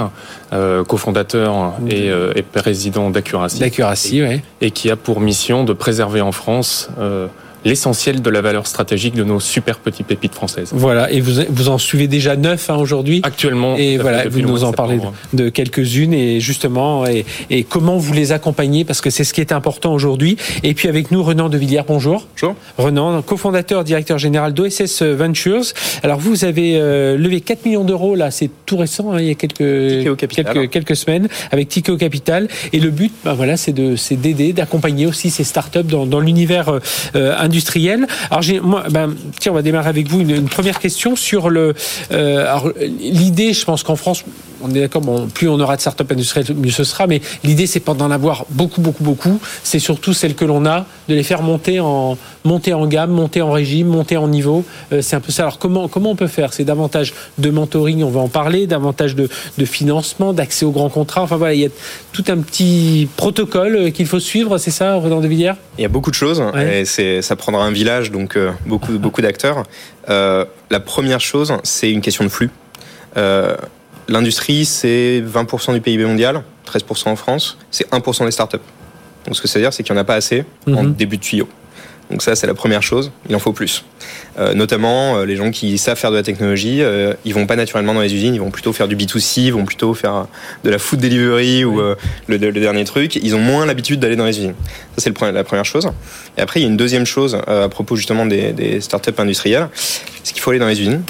euh, cofondateur et, euh, et, président d'Accuracy. D'Accuracy, oui. Et qui a pour mission de préserver en France euh, l'essentiel de la valeur stratégique de nos super petits pépites françaises. Voilà, et vous, vous en suivez déjà neuf hein, aujourd'hui. Actuellement. Et voilà, vous nous en parlez de, de quelques-unes et justement, et, et, comment vous les accompagnez, parce que c'est ce qui est important aujourd'hui. Et puis avec nous, Renan de Villiers, bonjour. Bonjour. Renan, cofondateur, directeur général d'OSS Ventures. Alors vous avez euh, levé 4 millions d'euros, là, c'est tout récent, hein, il y a quelques, quelques, quelques, semaines, avec Ticket au Capital. Et le but, ben voilà, c'est d'aider, d'accompagner aussi ces startups dans, dans l'univers euh, industrielle. Alors, j'ai, moi, ben, tiens, on va démarrer avec vous une, première question sur le. Euh, l'idée, je pense qu'en France, on est d'accord, bon, plus on aura de start-up industrielles, mieux ce sera, mais l'idée, c'est pas d'en avoir beaucoup, beaucoup, beaucoup. C'est surtout celles que l'on a, de les faire monter en, monter en gamme, monter en régime, monter en niveau. Euh, c'est un peu ça. Alors, comment, comment on peut faire? C'est davantage de mentoring, on va en parler, davantage de, de financement, d'accès aux grands contrats. Enfin, voilà, il y a tout un petit protocole euh, qu'il faut suivre, c'est ça, Renan de Villiers? Il y a beaucoup de choses, et c'est, ça prendra un village, donc euh, beaucoup, beaucoup d'acteurs. la première chose, c'est une question de flux. L'industrie, c'est 20% du PIB mondial, 13% en France, c'est 1% des startups. Donc ce que ça veut dire, c'est qu'il n'y en a pas assez en mhm. début de tuyau. Donc ça, c'est la première chose. Il en faut plus. Euh, notamment, euh, les gens qui savent faire de la technologie, euh, ils vont pas naturellement dans les usines, ils vont plutôt faire du B2C, ils vont plutôt faire de la food delivery ou euh, le, le, dernier truc. Ils ont moins l'habitude d'aller dans les usines. Ça, c'est la première chose. Et après, il y a une deuxième chose à propos justement des, des startups industrielles. C'est qu'il faut aller dans les usines.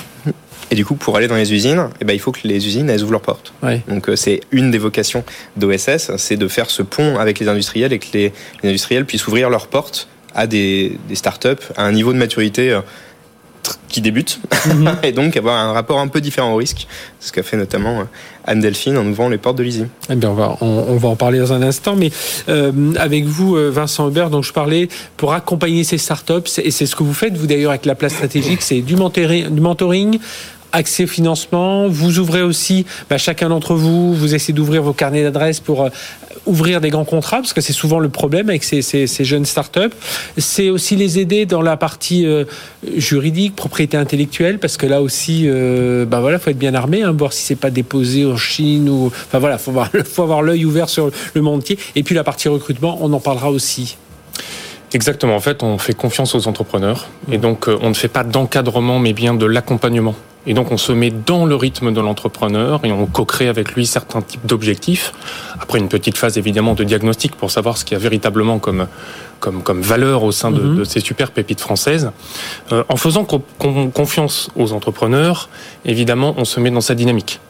Et du coup, pour aller dans les usines, eh ben, il faut que les usines elles ouvrent leurs portes. Donc, euh, c'est une des vocations d'OSS, c'est de faire ce pont avec les industriels et que les, industriels puissent ouvrir leurs portes à des, des startups à un niveau de maturité euh, qui débute mhm. et donc avoir un rapport un peu différent au risque. ce qu'a fait notamment euh, Anne Delphine en ouvrant les portes de l'ISI. Eh bien, on va, on, va en parler dans un instant, mais euh, avec vous, Vincent Hubert, dont je parlais, pour accompagner ces startups, et c'est ce que vous faites, vous d'ailleurs, avec la place stratégique, c'est du mentoring accès au financement. Vous ouvrez aussi, bah, chacun d'entre vous, vous essayez d'ouvrir vos carnets d'adresses pour euh, ouvrir des grands contrats, parce que c'est souvent le problème avec ces, ces, ces jeunes startups. C'est aussi les aider dans la partie euh, juridique, propriété intellectuelle, parce que là aussi, euh, bah voilà, faut être bien armé, hein, voir si c'est pas déposé en Chine ou, enfin voilà, faut avoir, l'œil ouvert sur le monde entier. Et puis la partie recrutement, on en parlera aussi. Exactement. En fait, on fait confiance aux entrepreneurs et donc on ne fait pas d'encadrement, mais bien de l'accompagnement. Et donc on se met dans le rythme de l'entrepreneur et on co-crée avec lui certains types d'objectifs. Après une petite phase évidemment de diagnostic pour savoir ce qu'il y a véritablement comme comme, comme valeur au sein de, mhm. de ces super pépites françaises. Euh, en faisant confiance aux entrepreneurs, évidemment, on se met dans sa dynamique.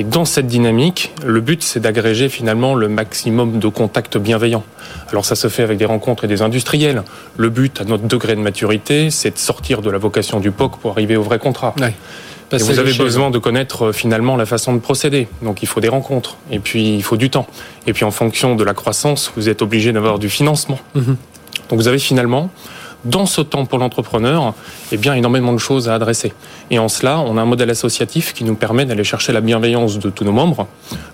Et dans cette dynamique, le but, c'est d'agréger finalement le maximum de contacts bienveillants. Alors ça se fait avec des rencontres et des industriels. Le but, à notre degré de maturité, c'est de sortir de la vocation du POC pour arriver au vrai contrat vous avez besoin de connaître euh, finalement la façon de procéder. Donc il faut des rencontres. Et puis il faut du temps. Et puis en fonction de la croissance, vous êtes obligé d'avoir du financement. Mhm. Donc vous avez finalement dans ce temps pour l'entrepreneur, eh bien, énormément de choses à adresser. Et en cela, on a un modèle associatif qui nous permet d'aller chercher la bienveillance de tous nos membres,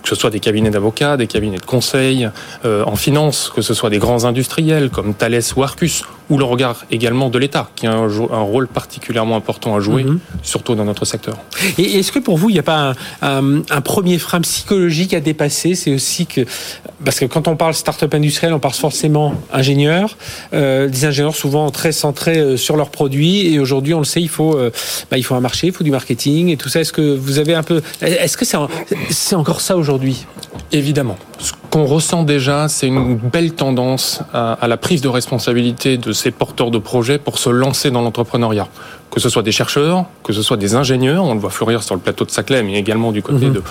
que ce soit des cabinets d'avocats, des cabinets de conseil euh, en finance, que ce soit des grands industriels comme Thales ou Arcus, ou le regard également de l'État, qui a un, un, rôle particulièrement important à jouer, mhm. surtout dans notre secteur. Et est-ce que pour vous, il n'y a pas un, un, premier frein psychologique à dépasser? C'est aussi que, parce que quand on parle start-up industriel, on parle forcément ingénieurs, euh, des ingénieurs souvent très centrés euh, sur leurs produits, et aujourd'hui, on le sait, il faut, euh, bah, il faut un marché, il faut du marketing et tout ça. Est-ce que vous avez un peu, est-ce que c'est c'est encore ça aujourd'hui? Évidemment. Ce qu'on ressent déjà, c'est une belle tendance à, à la prise de responsabilité de ces porteurs de projets pour se lancer dans l'entrepreneuriat. Que ce soit des chercheurs, que ce soit des ingénieurs, on le voit fleurir sur le plateau de Saclay, mais également du côté mhm. de,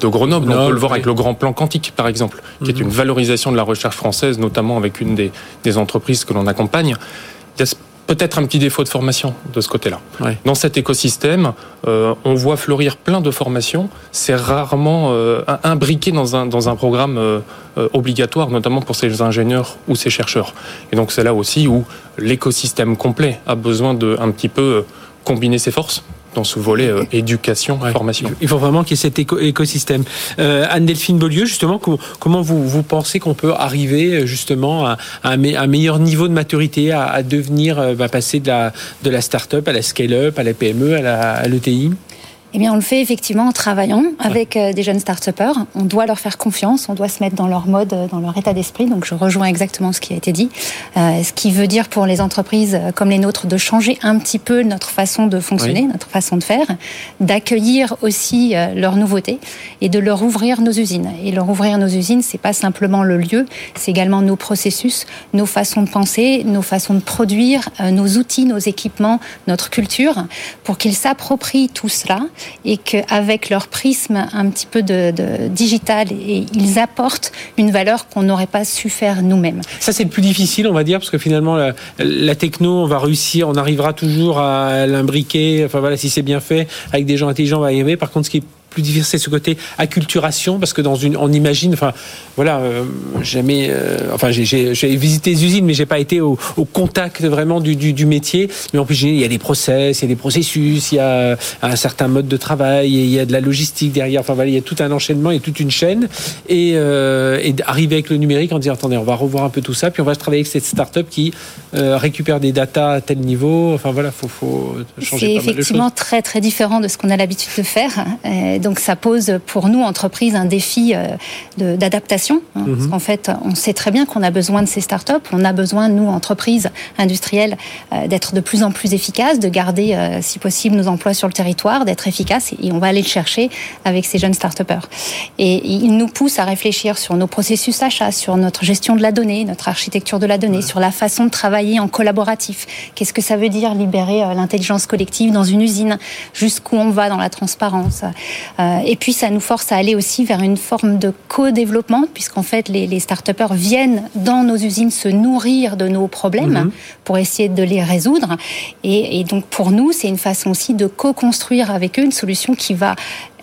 de, Grenoble. on peut le voir avec le grand plan quantique, par exemple, qui est mhm. une valorisation de la recherche française, notamment avec une des, des entreprises que l'on accompagne. Il y a peut-être un petit défaut de formation de ce côté-là. Dans cet écosystème, euh, on voit fleurir plein de formations. C'est rarement euh, imbriqué dans un, dans un programme euh, obligatoire, notamment pour ces ingénieurs ou ces chercheurs. Et donc c'est là aussi où l'écosystème complet a besoin de un petit peu combiner ses forces dans ce volet euh, éducation, formation. Il faut vraiment qu'il y ait cet écosystème. Euh, Anne-Delphine Beaulieu, justement, comment vous, vous pensez qu'on peut arriver euh, justement à, un, meilleur niveau de maturité, à, devenir, bah, passer de la, de la start-up à la scale-up, à la PME, à l'ETI eh bien, on le fait effectivement en travaillant avec euh, des jeunes start-upers. On doit leur faire confiance, on doit se mettre dans leur mode, euh, dans leur état d'esprit. Donc, je rejoins exactement ce qui a été dit. Euh, ce qui veut dire pour les entreprises comme les nôtres de changer un petit peu notre façon de fonctionner, notre façon de faire, d'accueillir aussi leurs nouveautés et de leur ouvrir nos usines. Et leur ouvrir nos usines, c'est pas simplement le lieu, c'est également nos processus, nos façons de penser, nos façons de produire, nos outils, nos équipements, notre culture, pour qu'ils s'approprient tout cela et qu'avec leur prisme un petit peu de, digital, et ils apportent une valeur qu'on n'aurait pas su faire nous-mêmes. Ça, c'est le plus difficile, on va dire, parce que finalement, la, techno, on va réussir, on arrivera toujours à l'imbriquer. Enfin voilà, si c'est bien fait, avec des gens intelligents, on va y arriver. Par contre, ce qui plus c'est ce côté acculturation, parce que dans une, on imagine, enfin, voilà, euh, jamais, euh, enfin, j'ai visité les usines, mais j'ai pas été au, au contact vraiment du, du, du, métier. Mais en plus, il y a des process, il y a des processus, il y a un certain mode de travail, il y a de la logistique derrière. Enfin, voilà, il y a tout un enchaînement et toute une chaîne. Et, euh, et arriver avec le numérique en disant, attendez, on va revoir un peu tout ça, puis on va travailler avec cette start-up qui euh, récupère des datas à tel niveau. Enfin, voilà, faut, faut changer. C'est effectivement très, très différent de ce qu'on a l'habitude de faire donc ça pose pour nous, entreprises, un défi euh, d'adaptation. Hein, Parce mhm. qu'en fait, on sait très bien qu'on a besoin de ces startups, on a besoin, nous, entreprises industrielles, euh, d'être de plus en plus efficaces, de garder, euh, si possible, nos emplois sur le territoire, d'être efficaces, et on va aller le chercher avec ces jeunes start-upers. Et ils nous poussent à réfléchir sur nos processus achats, sur notre gestion de la donnée, notre architecture de la donnée, sur la façon de travailler en collaboratif. Qu'est-ce que ça veut dire libérer l'intelligence collective dans une usine? Jusqu'où on va dans la transparence? Et puis ça nous force à aller aussi vers une forme de co-développement, puisqu'en fait les, les start-upers viennent dans nos usines se nourrir de nos problèmes mhm. pour essayer de les résoudre. Et, et donc pour nous, c'est une façon aussi de co-construire avec eux une solution qui va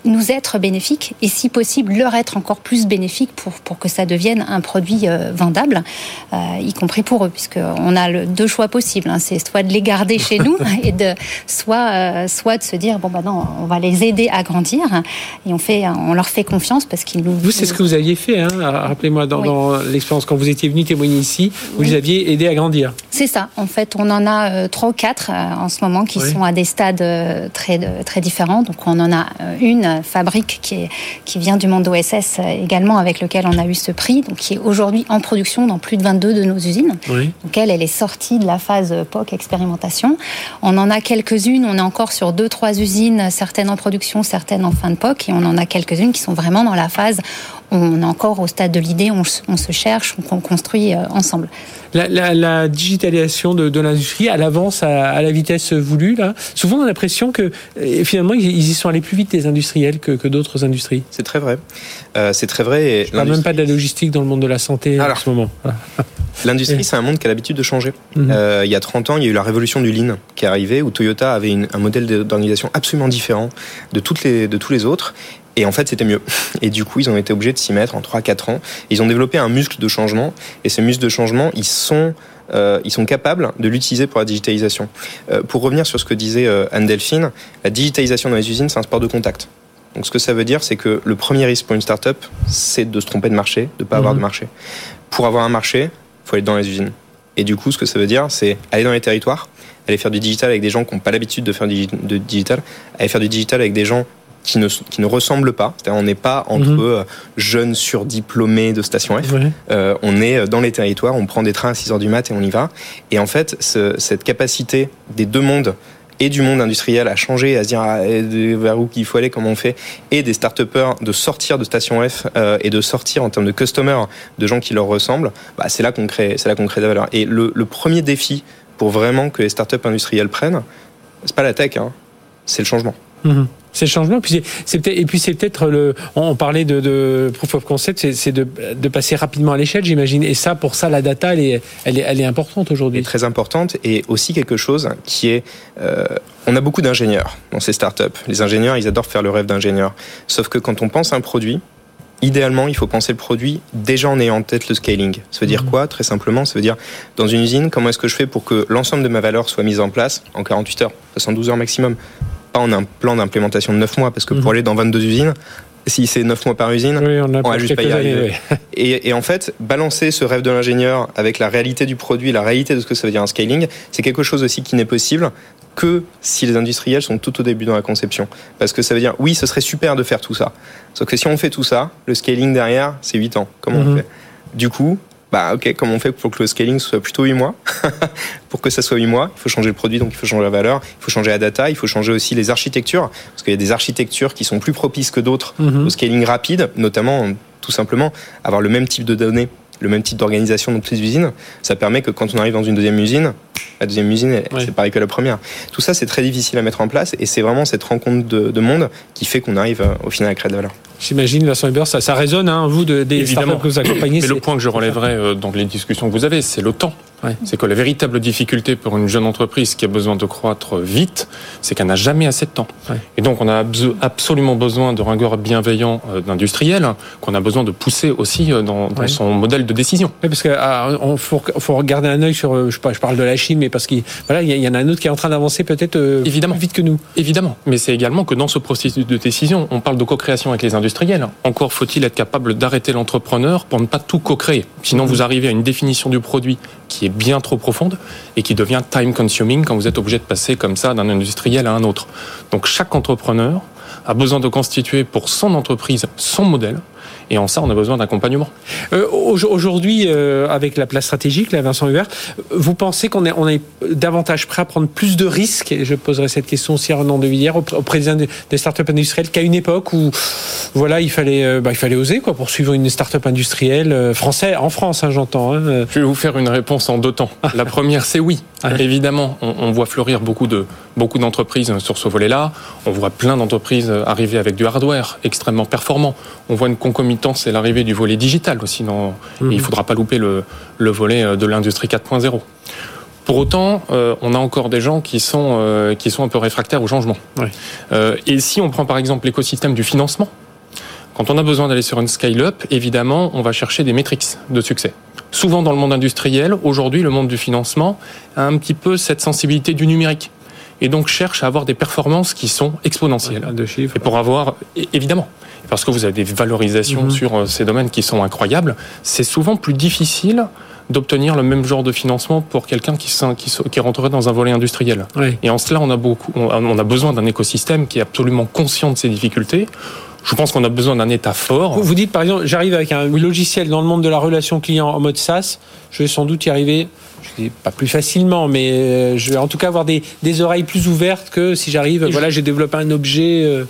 nous être bénéfiques et si possible leur être encore plus bénéfique pour, pour que ça devienne un produit euh, vendable, euh, y compris pour eux, puisqu'on a le, deux choix possibles. Hein. c'est soit de les garder chez nous et de soit, euh, soit de se dire bon bah non, on va les aider à grandir et on fait, on leur fait confiance parce qu'ils nous. Vous, c'est ce que vous aviez fait. Hein, Rappelez-moi dans, dans l'expérience quand vous étiez venu témoigner ici, vous les aviez aidés à grandir. C'est ça. En fait, on en a trois ou quatre en ce moment qui sont à des stades très très différents. Donc on en a une fabrique qui, est, qui vient du monde OSS également, avec lequel on a eu ce prix, donc qui est aujourd'hui en production dans plus de 22 de nos usines. Donc elle, elle est sortie de la phase POC expérimentation. On en a quelques-unes, on est encore sur deux, trois usines, certaines en production, certaines en fin de POC, et on en a quelques-unes qui sont vraiment dans la phase on est encore au stade de l'idée, on, se cherche, on construit euh, ensemble. La, digitalisation de, l'industrie, à l'avance à, la vitesse voulue, là. Souvent, on a l'impression que euh, finalement, ils y sont allés plus vite les industriels que, d'autres industries. C'est très vrai. Euh, c'est très vrai. Et Je parle même pas de la logistique dans le monde de la santé en ce moment. L'industrie, c'est un monde qui a l'habitude de changer. Mhm. il y a 30 ans, il y a eu la révolution du lean qui est arrivée, où Toyota avait un modèle d'organisation absolument différent de, toutes les, de tous les autres. Et en fait, c'était mieux. Et du coup, ils ont été obligés de s'y mettre en 3-4 ans. Ils ont développé un muscle de changement. Et ce muscle de changement, ils sont, euh, ils sont capables de l'utiliser pour la digitalisation. Euh, pour revenir sur ce que disait euh, Anne Delphine, la digitalisation dans les usines, c'est un sport de contact. Donc, ce que ça veut dire, c'est que le premier risque pour une start-up, c'est de se tromper de marché, de ne pas avoir de mhm. marché. Pour avoir un marché, il faut aller dans les usines. Et du coup, ce que ça veut dire, c'est aller dans les territoires, aller faire du digital avec des gens qui n'ont pas l'habitude de faire du digital, aller faire du digital avec des gens qui ne, qui ne ressemblent pas. on n'est pas entre mhm. euh, jeunes surdiplômés de Station F. Euh, on est dans les territoires, on prend des trains à 6 heures du mat et on y va. Et en fait, cette capacité des deux mondes et du monde industriel à changer, à se dire ah, vers où il faut aller, comment on fait, et des start de sortir de Station F euh, et de sortir en termes de customers de gens qui leur ressemblent, bah, c'est là qu'on crée, c'est là qu'on crée de la valeur. Et le, le, premier défi pour vraiment que les startups industrielles prennent, c'est pas la tech, hein, c'est le changement. Mhm. Le changement. Puis c'est et puis c'est peut-être le. On parlait de, de proof of concept, c'est de, de, passer rapidement à l'échelle, j'imagine. Et ça, pour ça, la data, elle est, elle est, elle est importante aujourd'hui. Très importante et aussi quelque chose qui est. Euh, on a beaucoup d'ingénieurs dans ces startups. Les ingénieurs, ils adorent faire le rêve d'ingénieur. Sauf que quand on pense à un produit, idéalement, il faut penser le produit déjà en ayant en tête le scaling. Ça veut dire mhm. quoi Très simplement, ça veut dire dans une usine, comment est-ce que je fais pour que l'ensemble de ma valeur soit mise en place? En 48 heures, 72 heures maximum pas en un plan d'implémentation de 9 mois, parce que pour mhm. aller dans 22 usines, si c'est 9 mois par usine, on, va juste pas y arriver. et, en fait, balancer ce rêve de l'ingénieur avec la réalité du produit, la réalité de ce que ça veut dire un scaling, c'est quelque chose aussi qui n'est possible que si les industriels sont tout au début dans la conception. Parce que ça veut dire, oui, ce serait super de faire tout ça. Sauf que si on fait tout ça, le scaling derrière, c'est 8 ans. Comment on mhm. fait? Du coup, bah ok, comment on fait pour que le scaling soit plutôt 8 mois Pour que ça soit 8 mois, il faut changer le produit, donc il faut changer la valeur, il faut changer la data, il faut changer aussi les architectures, parce qu'il y a des architectures qui sont plus propices que d'autres mhm. au scaling rapide, notamment tout simplement avoir le même type de données, le même type d'organisation dans toutes les usines. Ça permet que quand on arrive dans une deuxième usine, la deuxième usine, c'est pareil que la première. Tout ça, c'est très difficile à mettre en place et c'est vraiment cette rencontre de, monde qui fait qu'on arrive euh, au final à créer de la valeur. J'imagine, Vincent Hubert, ça, ça résonne, hein, vous, de, des startups que vous accompagnez. Mais le point que je relèverais euh, dans les discussions que vous avez, c'est le temps. C'est que la véritable difficulté pour une jeune entreprise qui a besoin de croître vite, c'est qu'elle n'a jamais assez de temps. Et donc, on a absolument besoin de ringeur bienveillant euh, d'industriel, qu'on a besoin de pousser aussi euh, dans, son modèle de décision. Oui, parce qu'il ah, faut, faut, regarder un œil sur, je, sais pas, je parle de la Chine, mais parce qu'il voilà, y, en a un autre qui est en train d'avancer peut-être évidemment plus vite que nous. Évidemment, mais c'est également que dans ce processus de décision, on parle de co-création avec les industriels encore faut-il être capable d'arrêter l'entrepreneur pour ne pas tout co-créer. Sinon, vous arrivez à une définition du produit qui est bien trop profonde et qui devient time consuming quand vous êtes obligé de passer comme ça d'un industriel à un autre. Donc chaque entrepreneur a besoin de constituer pour son entreprise son modèle et en ça, on a besoin d'accompagnement. Euh, Aujourd'hui, euh, avec la place stratégique, là, Vincent Hubert, vous pensez qu'on est, on est davantage prêt à prendre plus de risques Et je poserai cette question aussi à Renan de Villiers, au, président des, startups industrielles, qu'à une époque où, voilà, il fallait, euh, bah, il fallait oser quoi pour suivre une startup industrielle française, en France, hein, j'entends. Hein. Je vais vous faire une réponse en deux temps. La première, c'est oui. Évidemment, on, on, voit fleurir beaucoup de beaucoup d'entreprises sur ce volet-là. On voit plein d'entreprises arriver avec du hardware extrêmement performant. On voit une concomitance et l'arrivée du volet digital aussi. Non, Il ne mhm. faudra pas louper le, le volet de l'industrie 4.0. Pour autant, euh, on a encore des gens qui sont euh, qui sont un peu réfractaires au changement. Euh, et si on prend par exemple l'écosystème du financement, quand on a besoin d'aller sur une scale-up, évidemment, on va chercher des métriques de succès. Souvent dans le monde industriel, aujourd'hui, le monde du financement a un petit peu cette sensibilité du numérique et donc cherche à avoir des performances qui sont exponentielles. de chiffres. Et pour avoir, évidemment, parce que vous avez des valorisations mhm. sur ces domaines qui sont incroyables, c'est souvent plus difficile d'obtenir le même genre de financement pour quelqu'un qui, qui, qui, rentrerait dans un volet industriel. Et en cela, on a, beaucoup, on a besoin d'un écosystème qui est absolument conscient de ces difficultés. Je pense qu'on a besoin d'un État fort. Vous, dites, par exemple, j'arrive avec un logiciel dans le monde de la relation client en mode SaaS, je vais sans doute y arriver je dis pas plus facilement, mais euh, je vais en tout cas avoir des, des oreilles plus ouvertes que si j'arrive, voilà, j'ai développé un objet. Euh,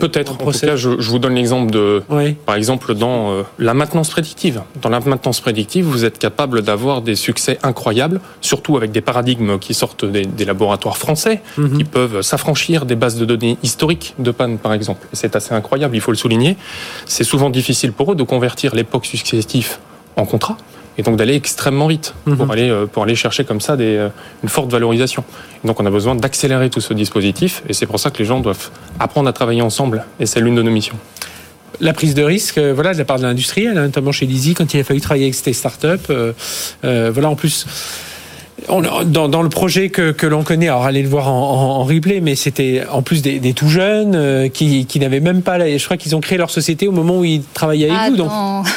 Peut-être. En tout cas, je, vous donne l'exemple de, par exemple, dans euh, la maintenance prédictive. Dans la maintenance prédictive, vous êtes capable d'avoir des succès incroyables, surtout avec des paradigmes qui sortent des, laboratoires français, mhm. qui peuvent s'affranchir des bases de données historiques de panne, par exemple. C'est assez incroyable, il faut le souligner. C'est souvent difficile pour eux de convertir l'époque successive en contrat et donc d'aller extrêmement vite pour mhm. aller euh, pour aller chercher comme ça des, euh, une forte valorisation. donc on a besoin d'accélérer tout ce dispositif et c'est pour ça que les gens doivent apprendre à travailler ensemble et c'est l'une de nos missions. La prise de risque, euh, voilà, de la part de l'industrie, notamment chez Lizzie, quand il a fallu travailler avec ces startups, euh, voilà, en plus, dans, dans, le projet que, que l'on connaît, alors allez le voir en, en, replay, mais c'était en plus des, des, tout jeunes euh, qui, qui n'avaient même pas. Je crois qu'ils ont créé leur société au moment où ils travaillaient avec ah, vous. Donc,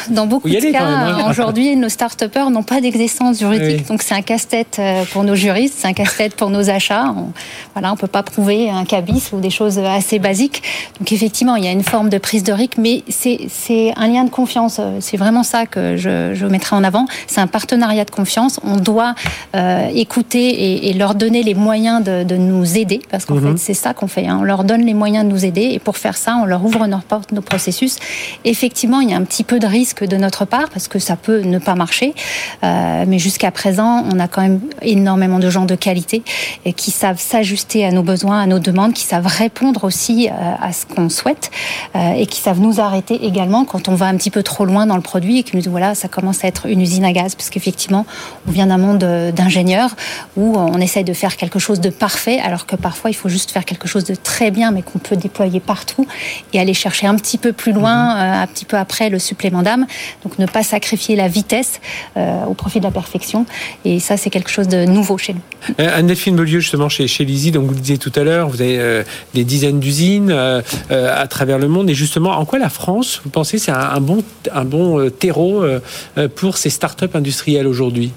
dans, beaucoup de cas, hein. aujourd'hui, nos start-upers n'ont pas d'existence juridique. Donc c'est un casse-tête euh, pour nos juristes, c'est un casse-tête pour nos achats. On, voilà, on peut pas prouver un cabis ou des choses assez basiques. Donc effectivement, il y a une forme de prise de risque, mais c'est un lien de confiance. C'est vraiment ça que je, je mettrai en avant. C'est un partenariat de confiance. On doit euh, euh, écouter et, leur donner les moyens de, nous aider, parce qu'en mhm. fait c'est ça qu'on fait. Hein. On leur donne les moyens de nous aider et pour faire ça, on leur ouvre nos portes, nos processus. Effectivement, il y a un petit peu de risque de notre part parce que ça peut ne pas marcher, euh, mais jusqu'à présent, on a quand même énormément de gens de qualité et qui savent s'ajuster à nos besoins, à nos demandes, qui savent répondre aussi euh, à ce qu'on souhaite et qui savent nous arrêter également quand on va un petit peu trop loin dans le produit et qui nous disent voilà, ça commence à être une usine à gaz parce qu'effectivement, on vient d'un monde d'ingénieurs où on essaye de faire quelque chose de parfait, alors que parfois il faut juste faire quelque chose de très bien, mais qu'on peut déployer partout et aller chercher un petit peu plus loin, mhm. euh, un petit peu après le supplément d'âme. Donc ne pas sacrifier la vitesse euh, au profit de la perfection. Et ça, c'est quelque chose de nouveau chez nous. Euh, Anne-Delphine Beaulieu, justement, chez, chez Lizzie, donc vous le disiez tout à l'heure, vous avez des dizaines d'usines à travers le monde. Et justement, en quoi la France, vous pensez, c'est un, bon, un bon terreau pour ces startups industrielles aujourd'hui?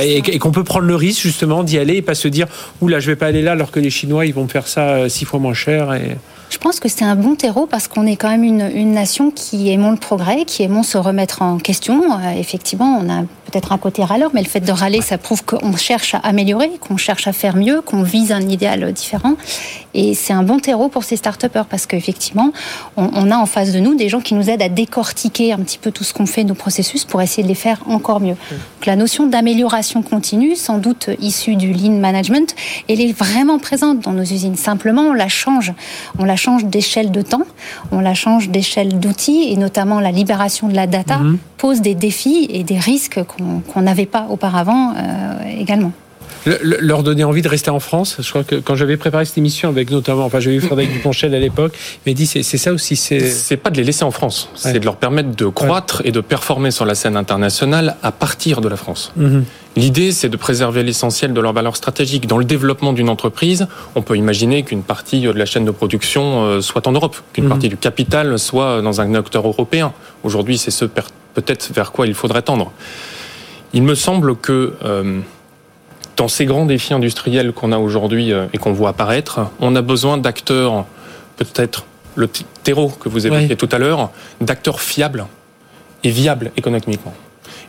Et, qu'on peut prendre le risque justement d'y aller et pas se dire oula je vais pas aller là alors que les Chinois ils vont faire ça euh, six fois moins cher et je pense que c'est un bon terreau parce qu'on est quand même une, une, nation qui aimons le progrès, qui aimons se remettre en question. Euh, effectivement, on a peut-être un côté râleur, mais le fait de râler, ça prouve qu'on cherche à améliorer, qu'on cherche à faire mieux, qu'on vise un idéal différent. Et c'est un bon terreau pour ces start-upers parce qu'effectivement, on, on, a en face de nous des gens qui nous aident à décortiquer un petit peu tout ce qu'on fait, nos processus, pour essayer de les faire encore mieux. Donc la notion d'amélioration continue, sans doute issue du lean management, elle est vraiment présente dans nos usines. Simplement, on la change. On la change d'échelle de temps, on la change d'échelle d'outils, et notamment la libération de la data mhm. pose des défis et des risques qu'on n'avait pas auparavant euh, également leur donner envie de rester en France. Je crois que quand j'avais préparé cette émission avec notamment, enfin j'avais eu Frédéric Duponchel à l'époque, il m'a dit c'est ça aussi. C'est pas de les laisser en France, c'est de leur permettre de croître et de performer sur la scène internationale à partir de la France. Mhm. L'idée, c'est de préserver l'essentiel de leur valeur stratégique. Dans le développement d'une entreprise, on peut imaginer qu'une partie de la chaîne de production euh, soit en Europe, qu'une mhm. partie du capital soit dans un acteur européen. Aujourd'hui, c'est ce peut-être vers quoi il faudrait tendre. Il me semble que euh, dans ces grands défis industriels qu'on a aujourd'hui euh, et qu'on voit apparaître, on a besoin d'acteurs, peut-être le terreau que vous évoquiez tout à l'heure, d'acteurs fiables et viables économiquement.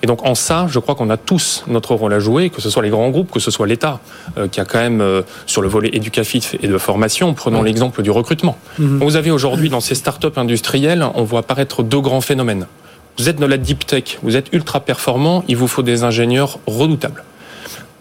Et donc en ça, je crois qu'on a tous notre rôle à jouer, que ce soit les grands groupes, que ce soit l'État, euh, qui a quand même euh, sur le volet éducatif et de formation, prenons l'exemple du recrutement. Mhm. Vous avez aujourd'hui dans ces startups industrielles, on voit apparaître deux grands phénomènes. Vous êtes dans la deep tech, vous êtes ultra performant, il vous faut des ingénieurs redoutables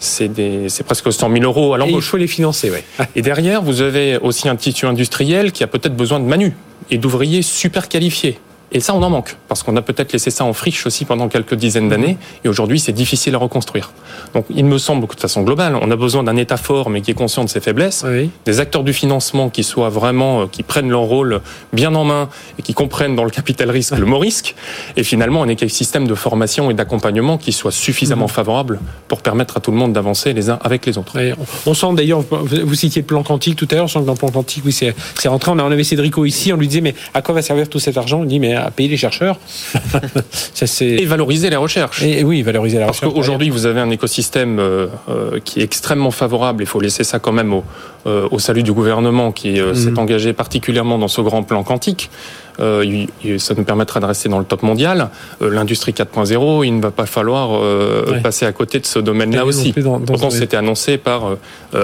c'est presque 100 000 euros à l'embauche. il faut les financer, oui. Et derrière, vous avez aussi un tissu industriel qui a peut-être besoin de manu et d'ouvriers super qualifiés. Et ça, on en manque, parce qu'on a peut-être laissé ça en friche aussi pendant quelques dizaines d'années, et aujourd'hui, c'est difficile à reconstruire. Donc, il me semble que de façon globale, on a besoin d'un État fort, mais qui est conscient de ses faiblesses, des acteurs du financement qui soient vraiment, euh, qui prennent leur rôle bien en main et qui comprennent dans le capital risque le mot risque, et finalement un écosystème de formation et d'accompagnement qui soit suffisamment mhm. favorable pour permettre à tout le monde d'avancer les uns avec les autres. on sent d'ailleurs, vous citiez le plan quantique tout à l'heure, on sent que dans le plan quantique, oui, c'est rentré. On avait Cédrico ici, on lui disait, mais à quoi va servir tout cet argent? On dit, mais à payer les chercheurs. et valoriser les recherches. Et, oui, valoriser la recherche. Parce qu'aujourd'hui, vous avez un écosystème euh, euh, qui est extrêmement favorable. Il faut laisser ça quand même au, euh, au salut du gouvernement qui s'est mm. engagé particulièrement dans ce grand plan quantique. Euh, ça nous permettra de rester dans le top mondial. Euh, l'industrie 4.0, il ne va pas falloir euh, passer à côté de ce domaine-là aussi. Pourtant, c'était annoncé par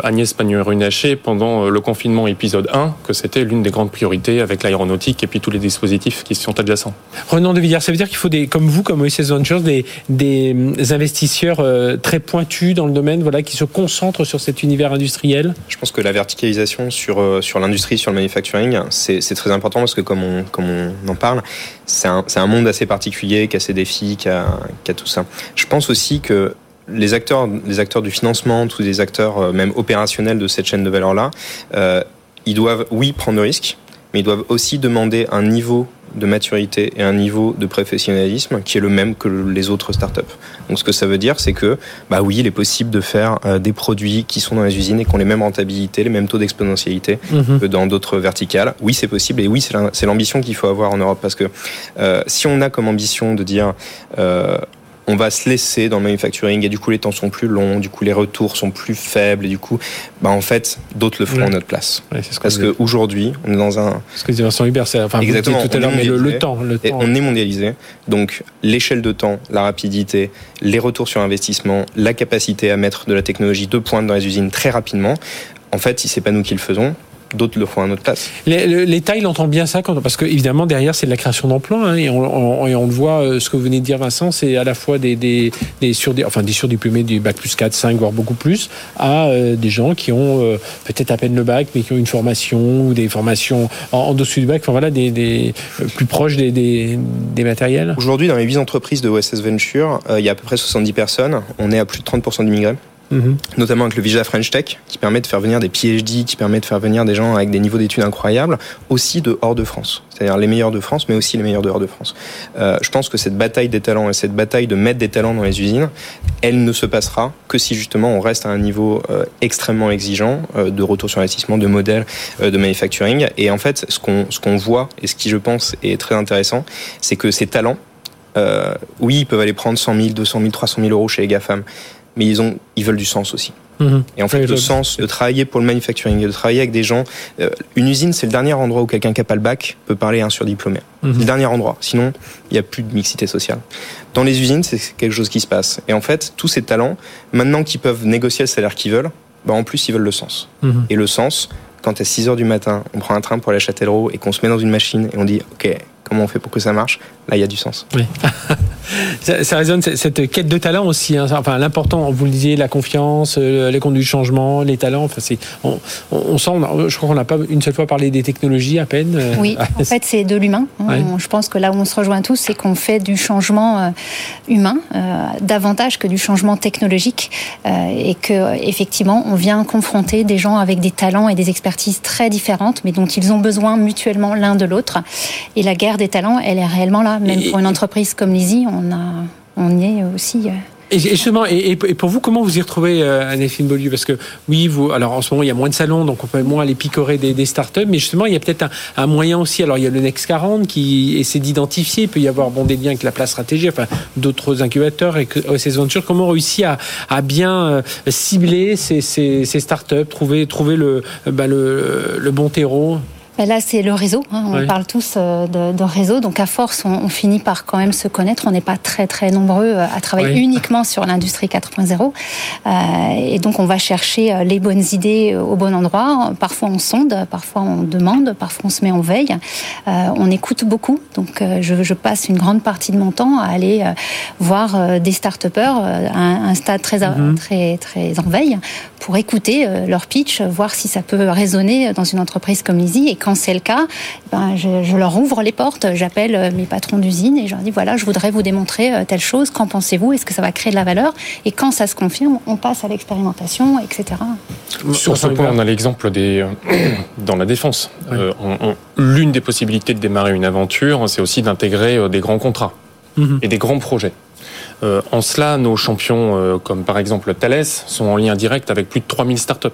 Agnès Pannier-Runacher pendant le confinement épisode 1 que c'était l'une des grandes priorités avec l'aéronautique et puis tous les dispositifs qui sont adjacents. Renan de Villiers, ça veut dire qu'il faut des, comme vous, comme OSS Ventures, des, des investisseurs très pointus dans le domaine, voilà, qui se concentrent sur cet univers industriel? Je pense que la verticalisation sur sur l'industrie, sur le manufacturing, c'est très important parce que comme on on en parle, c'est un, monde assez particulier, qui a ses défis, qui a, tout ça. Je pense aussi que les acteurs, les acteurs du financement, tous les acteurs euh, même opérationnels de cette chaîne de valeur-là, euh, ils doivent, oui, prendre le risque, mais ils doivent aussi demander un niveau de maturité et un niveau de professionnalisme qui est le même que les autres startups. Donc ce que ça veut dire, c'est que bah oui, il est possible de faire euh, des produits qui sont dans les usines et qui ont les mêmes rentabilités, les mêmes taux d'exponentialité mhm. que dans d'autres verticales. Oui, c'est possible et oui, c'est l'ambition qu'il faut avoir en Europe parce que euh, si on a comme ambition de dire euh, on va se laisser dans le manufacturing et du coup les temps sont plus longs, du coup les retours sont plus faibles et du coup, bah en fait, d'autres le feront à notre place. Parce qu'aujourd'hui, on est dans un. Ce que dit Vincent Hubert, c'est enfin, exactement tout à l'heure, mais le, temps, le temps. on est mondialisé, donc l'échelle de temps, la rapidité, les retours sur investissement, la capacité à mettre de la technologie de pointe dans les usines très rapidement. En fait, si c'est pas nous qui le faisons, d'autres le font à notre place. L'État, il entend bien ça, parce que évidemment derrière c'est de la création d'emplois, hein, et, on, et, on, le voit. Euh, ce que vous venez de dire, Vincent, c'est à la fois des, des, des, sur, enfin, des surdiplômés du bac plus 4, 5, voire beaucoup plus, à euh, des gens qui ont euh, peut-être à peine le bac, mais qui ont une formation ou des formations en, en dessous du bac, enfin voilà, des, des plus proches des, des, des matériels. Aujourd'hui, dans les 8 entreprises de OSS Venture, il y a à peu près 70 personnes. On est à plus de 30% d'immigrés. Mhm. notamment avec le Visa French Tech, qui permet de faire venir des PhD, qui permet de faire venir des gens avec des niveaux d'études incroyables, aussi de hors de France. C'est-à-dire les meilleurs de France, mais aussi les meilleurs de hors de France. Euh, je pense que cette bataille des talents et cette bataille de mettre des talents dans les usines, elle ne se passera que si justement on reste à un niveau euh, extrêmement exigeant euh, de retour sur investissement, de modèle de manufacturing. Et en fait, ce qu'on ce qu'on voit et ce qui je pense est très intéressant, c'est que ces talents, oui, ils peuvent aller prendre 100 000, 200 000, 300 000 euros chez les GAFAM mais ils, ont, ils veulent du sens aussi. Mhm. Et en fait, le sens de travailler pour le manufacturing, de travailler avec des gens. Euh, une usine, c'est le dernier endroit où quelqu'un qui n'a pas le bac peut parler à un surdiplômé. Mhm. C'est le dernier endroit. Sinon, il n'y a plus de mixité sociale. Dans les usines, c'est quelque chose qui se passe. Et en fait, tous ces talents, maintenant qu'ils peuvent négocier le salaire qu'ils veulent, bah en plus, ils veulent le sens. Mhm. Et le sens, quand à 6 heures du matin, on prend un train pour aller à Châtellerault et qu'on se met dans une machine et on dit, OK, comment on fait pour que ça marche? Là, il y a du sens. Oui. ça, résonne cette quête de talent aussi. Hein. Enfin, l'important, vous le disiez, la confiance, euh, les conduits du changement, les talents. Enfin, c'est, on, sent, je crois qu'on n'a pas une seule fois parlé des technologies à peine. Euh. Oui, en fait, c'est de l'humain. Je pense que là où on se rejoint tous, c'est qu'on fait du changement euh, humain davantage que du changement technologique, et que effectivement, on vient confronter des gens avec des talents et des expertises très différentes, mais dont ils ont besoin mutuellement l'un de l'autre. Et la guerre des talents, elle est réellement là. Même pour une entreprise comme Lizzie, on, a, on y est aussi. Euh. Et justement, et, pour vous, comment vous y retrouvez, euh, Anne-Effine Beaulieu Parce que oui, vous, alors en ce moment, il y a moins de salons, donc on peut moins aller picorer des, des startups, mais justement, il y a peut-être un, moyen aussi. Alors, il y a le Next 40 qui essaie d'identifier, il peut y avoir bon, des liens avec la place stratégie, enfin, d'autres incubateurs et OSS Venture. Comment on réussit à, à bien euh, cibler ces, ces, ces startups, trouver, trouver le, bah, le, le bon terreau? Là, c'est le réseau. Hein. On parle tous euh, de, réseau. Donc, à force, on, finit par quand même se connaître. On n'est pas très, très nombreux euh, à travailler uniquement sur l'industrie 4.0. Euh, et donc, on va chercher les bonnes idées au bon endroit. Parfois, on sonde, parfois, on demande, parfois, on se met en veille. on écoute beaucoup. Donc, je, je, passe une grande partie de mon temps à aller voir des start-upers à un, stade très, mm-hmm. très, très en veille pour écouter leur pitch, voir si ça peut résonner dans une entreprise comme Lizzie. Et quand quand c'est le cas, ben, je, leur ouvre les portes, j'appelle mes patrons d'usine et je leur dis voilà, je voudrais vous démontrer telle chose, qu'en pensez-vous? Est-ce que ça va créer de la valeur? Et quand ça se confirme, on passe à l'expérimentation, etc. Sur ce point, on a l'exemple des dans la défense. L'une des possibilités de démarrer une aventure, c'est aussi d'intégrer des grands contrats mhm. et des grands projets. Euh, en cela, nos champions, euh, comme par exemple Thales, sont en lien direct avec plus de 3000 startups.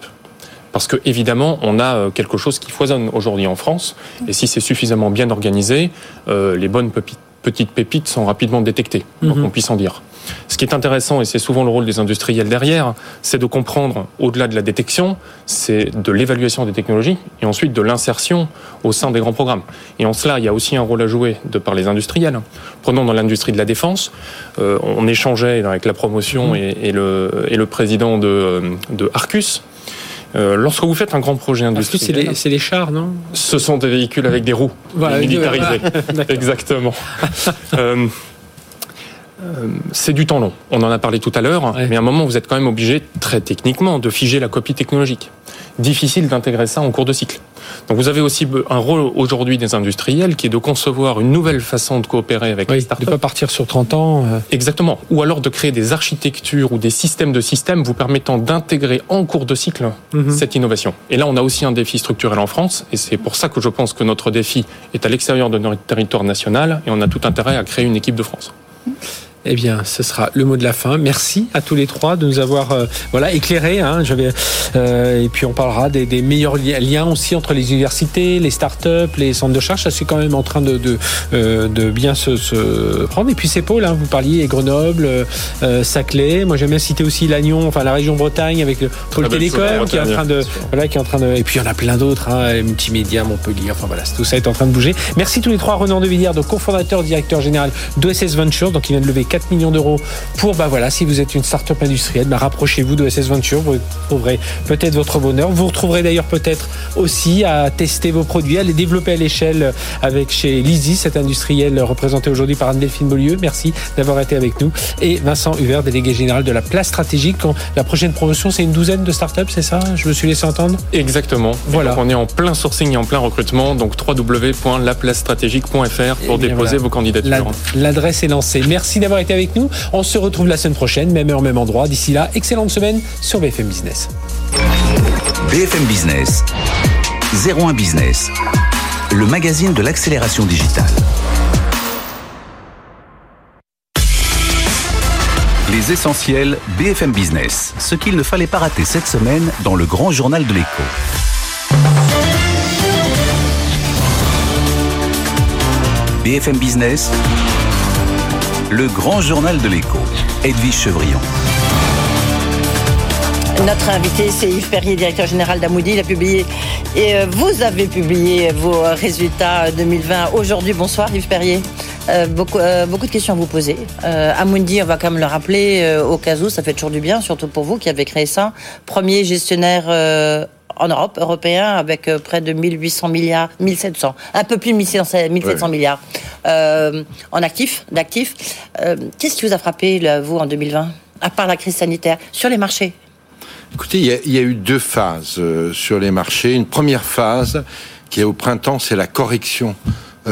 Parce que évidemment, on a euh, quelque chose qui foisonne aujourd'hui en France, et si c'est suffisamment bien organisé, les bonnes petites pépites sont rapidement détectées, donc mhm. on puisse en dire. Ce qui est intéressant, et c'est souvent le rôle des industriels derrière, c'est de comprendre, au-delà de la détection, c'est de l'évaluation des technologies et ensuite de l'insertion au sein des grands programmes. Et en cela, il y a aussi un rôle à jouer de par les industriels. Prenons dans l'industrie de la défense, euh, on échangeait avec la promotion mmh. et, le, et le président de, de Arcus. Euh, lorsque vous faites un grand projet industriel, c'est les, chars, non? Ce sont des véhicules avec des roues militarisées. Exactement. euh, euh, c'est du temps long. On en a parlé tout à l'heure, mais à un moment, vous êtes quand même obligé, très techniquement, de figer la copie technologique. Difficile d'intégrer ça en cours de cycle. Donc vous avez aussi un rôle aujourd'hui des industriels qui est de concevoir une nouvelle façon de coopérer avec les startups. De pas partir sur 30 ans. Euh. Exactement. Ou alors de créer des architectures ou des systèmes de systèmes vous permettant d'intégrer en cours de cycle mhm. cette innovation. Et là, on a aussi un défi structurel en France, et c'est pour ça que je pense que notre défi est à l'extérieur de notre territoire national, et on a tout intérêt à créer une équipe de France. Eh bien, ce sera le mot de la fin. Merci à tous les trois de nous avoir euh, voilà éclairés. Hein. Euh, et puis on parlera des, des, meilleurs liens aussi entre les universités, les startups, les centres de charge. Ça c'est quand même en train de de, euh, de bien se, se, prendre. Et puis c'est Paul, hein, vous parliez Grenoble, euh, Saclay. Moi j'aime bien citer aussi Lannion, enfin la région Bretagne avec le Pôle Télécom qui est en train de voilà qui est en train de et puis il y en a plein d'autres, hein, multimédia, Montpellier. Enfin voilà, tout ça est en train de bouger. Merci tous les trois. Renan de Villiers, donc cofondateur, directeur général d'OSS Venture, donc il vient de lever 4 millions d'euros pour, bah voilà, si vous êtes une start-up industrielle, bah rapprochez-vous de SS Venture, vous trouverez peut-être votre bonheur. Vous retrouverez d'ailleurs peut-être aussi à tester vos produits, à les développer à l'échelle avec chez Lizzy, cet industriel représenté aujourd'hui par Anne-Delphine Beaulieu. Merci d'avoir été avec nous. Et Vincent Hubert, délégué général de la place stratégique. la prochaine promotion, c'est une douzaine de start-up, c'est ça? Je me suis laissé entendre? Exactement. Voilà. on est en plein sourcing et en plein recrutement, donc www.laplacestratégique.fr pour déposer vos candidatures. L'adresse est lancée. Merci d'avoir été avec nous. On se retrouve la semaine prochaine, même heure, même endroit. D'ici là, excellente semaine sur BFM Business. BFM Business, 01 Business, le magazine de l'accélération digitale. Les essentiels BFM Business, ce qu'il ne fallait pas rater cette semaine dans le grand journal de l'écho. BFM Business, le grand journal de l'écho. Edwige Chevrillon. Notre invité, c'est Yves Perrier, directeur général d'Amoudi. Il a publié, et euh, vous avez publié vos résultats 2020 aujourd'hui. Bonsoir Yves Perrier. Euh, beaucoup, euh, beaucoup de questions à vous poser. Amundi, on va quand même le rappeler, au cas où, ça fait toujours du bien, surtout pour vous qui avez créé ça. Premier gestionnaire en Europe, européen, avec euh, près de 1800 milliards, 1700, un peu plus de 1700, milliards euh, en actifs, d'actifs. Euh, qu'est-ce qui vous a frappé, vous, en 2020, à part la crise sanitaire, sur les marchés? Écoutez, il y, a, eu deux phases sur les marchés. Une première phase qui est au printemps, c'est la correction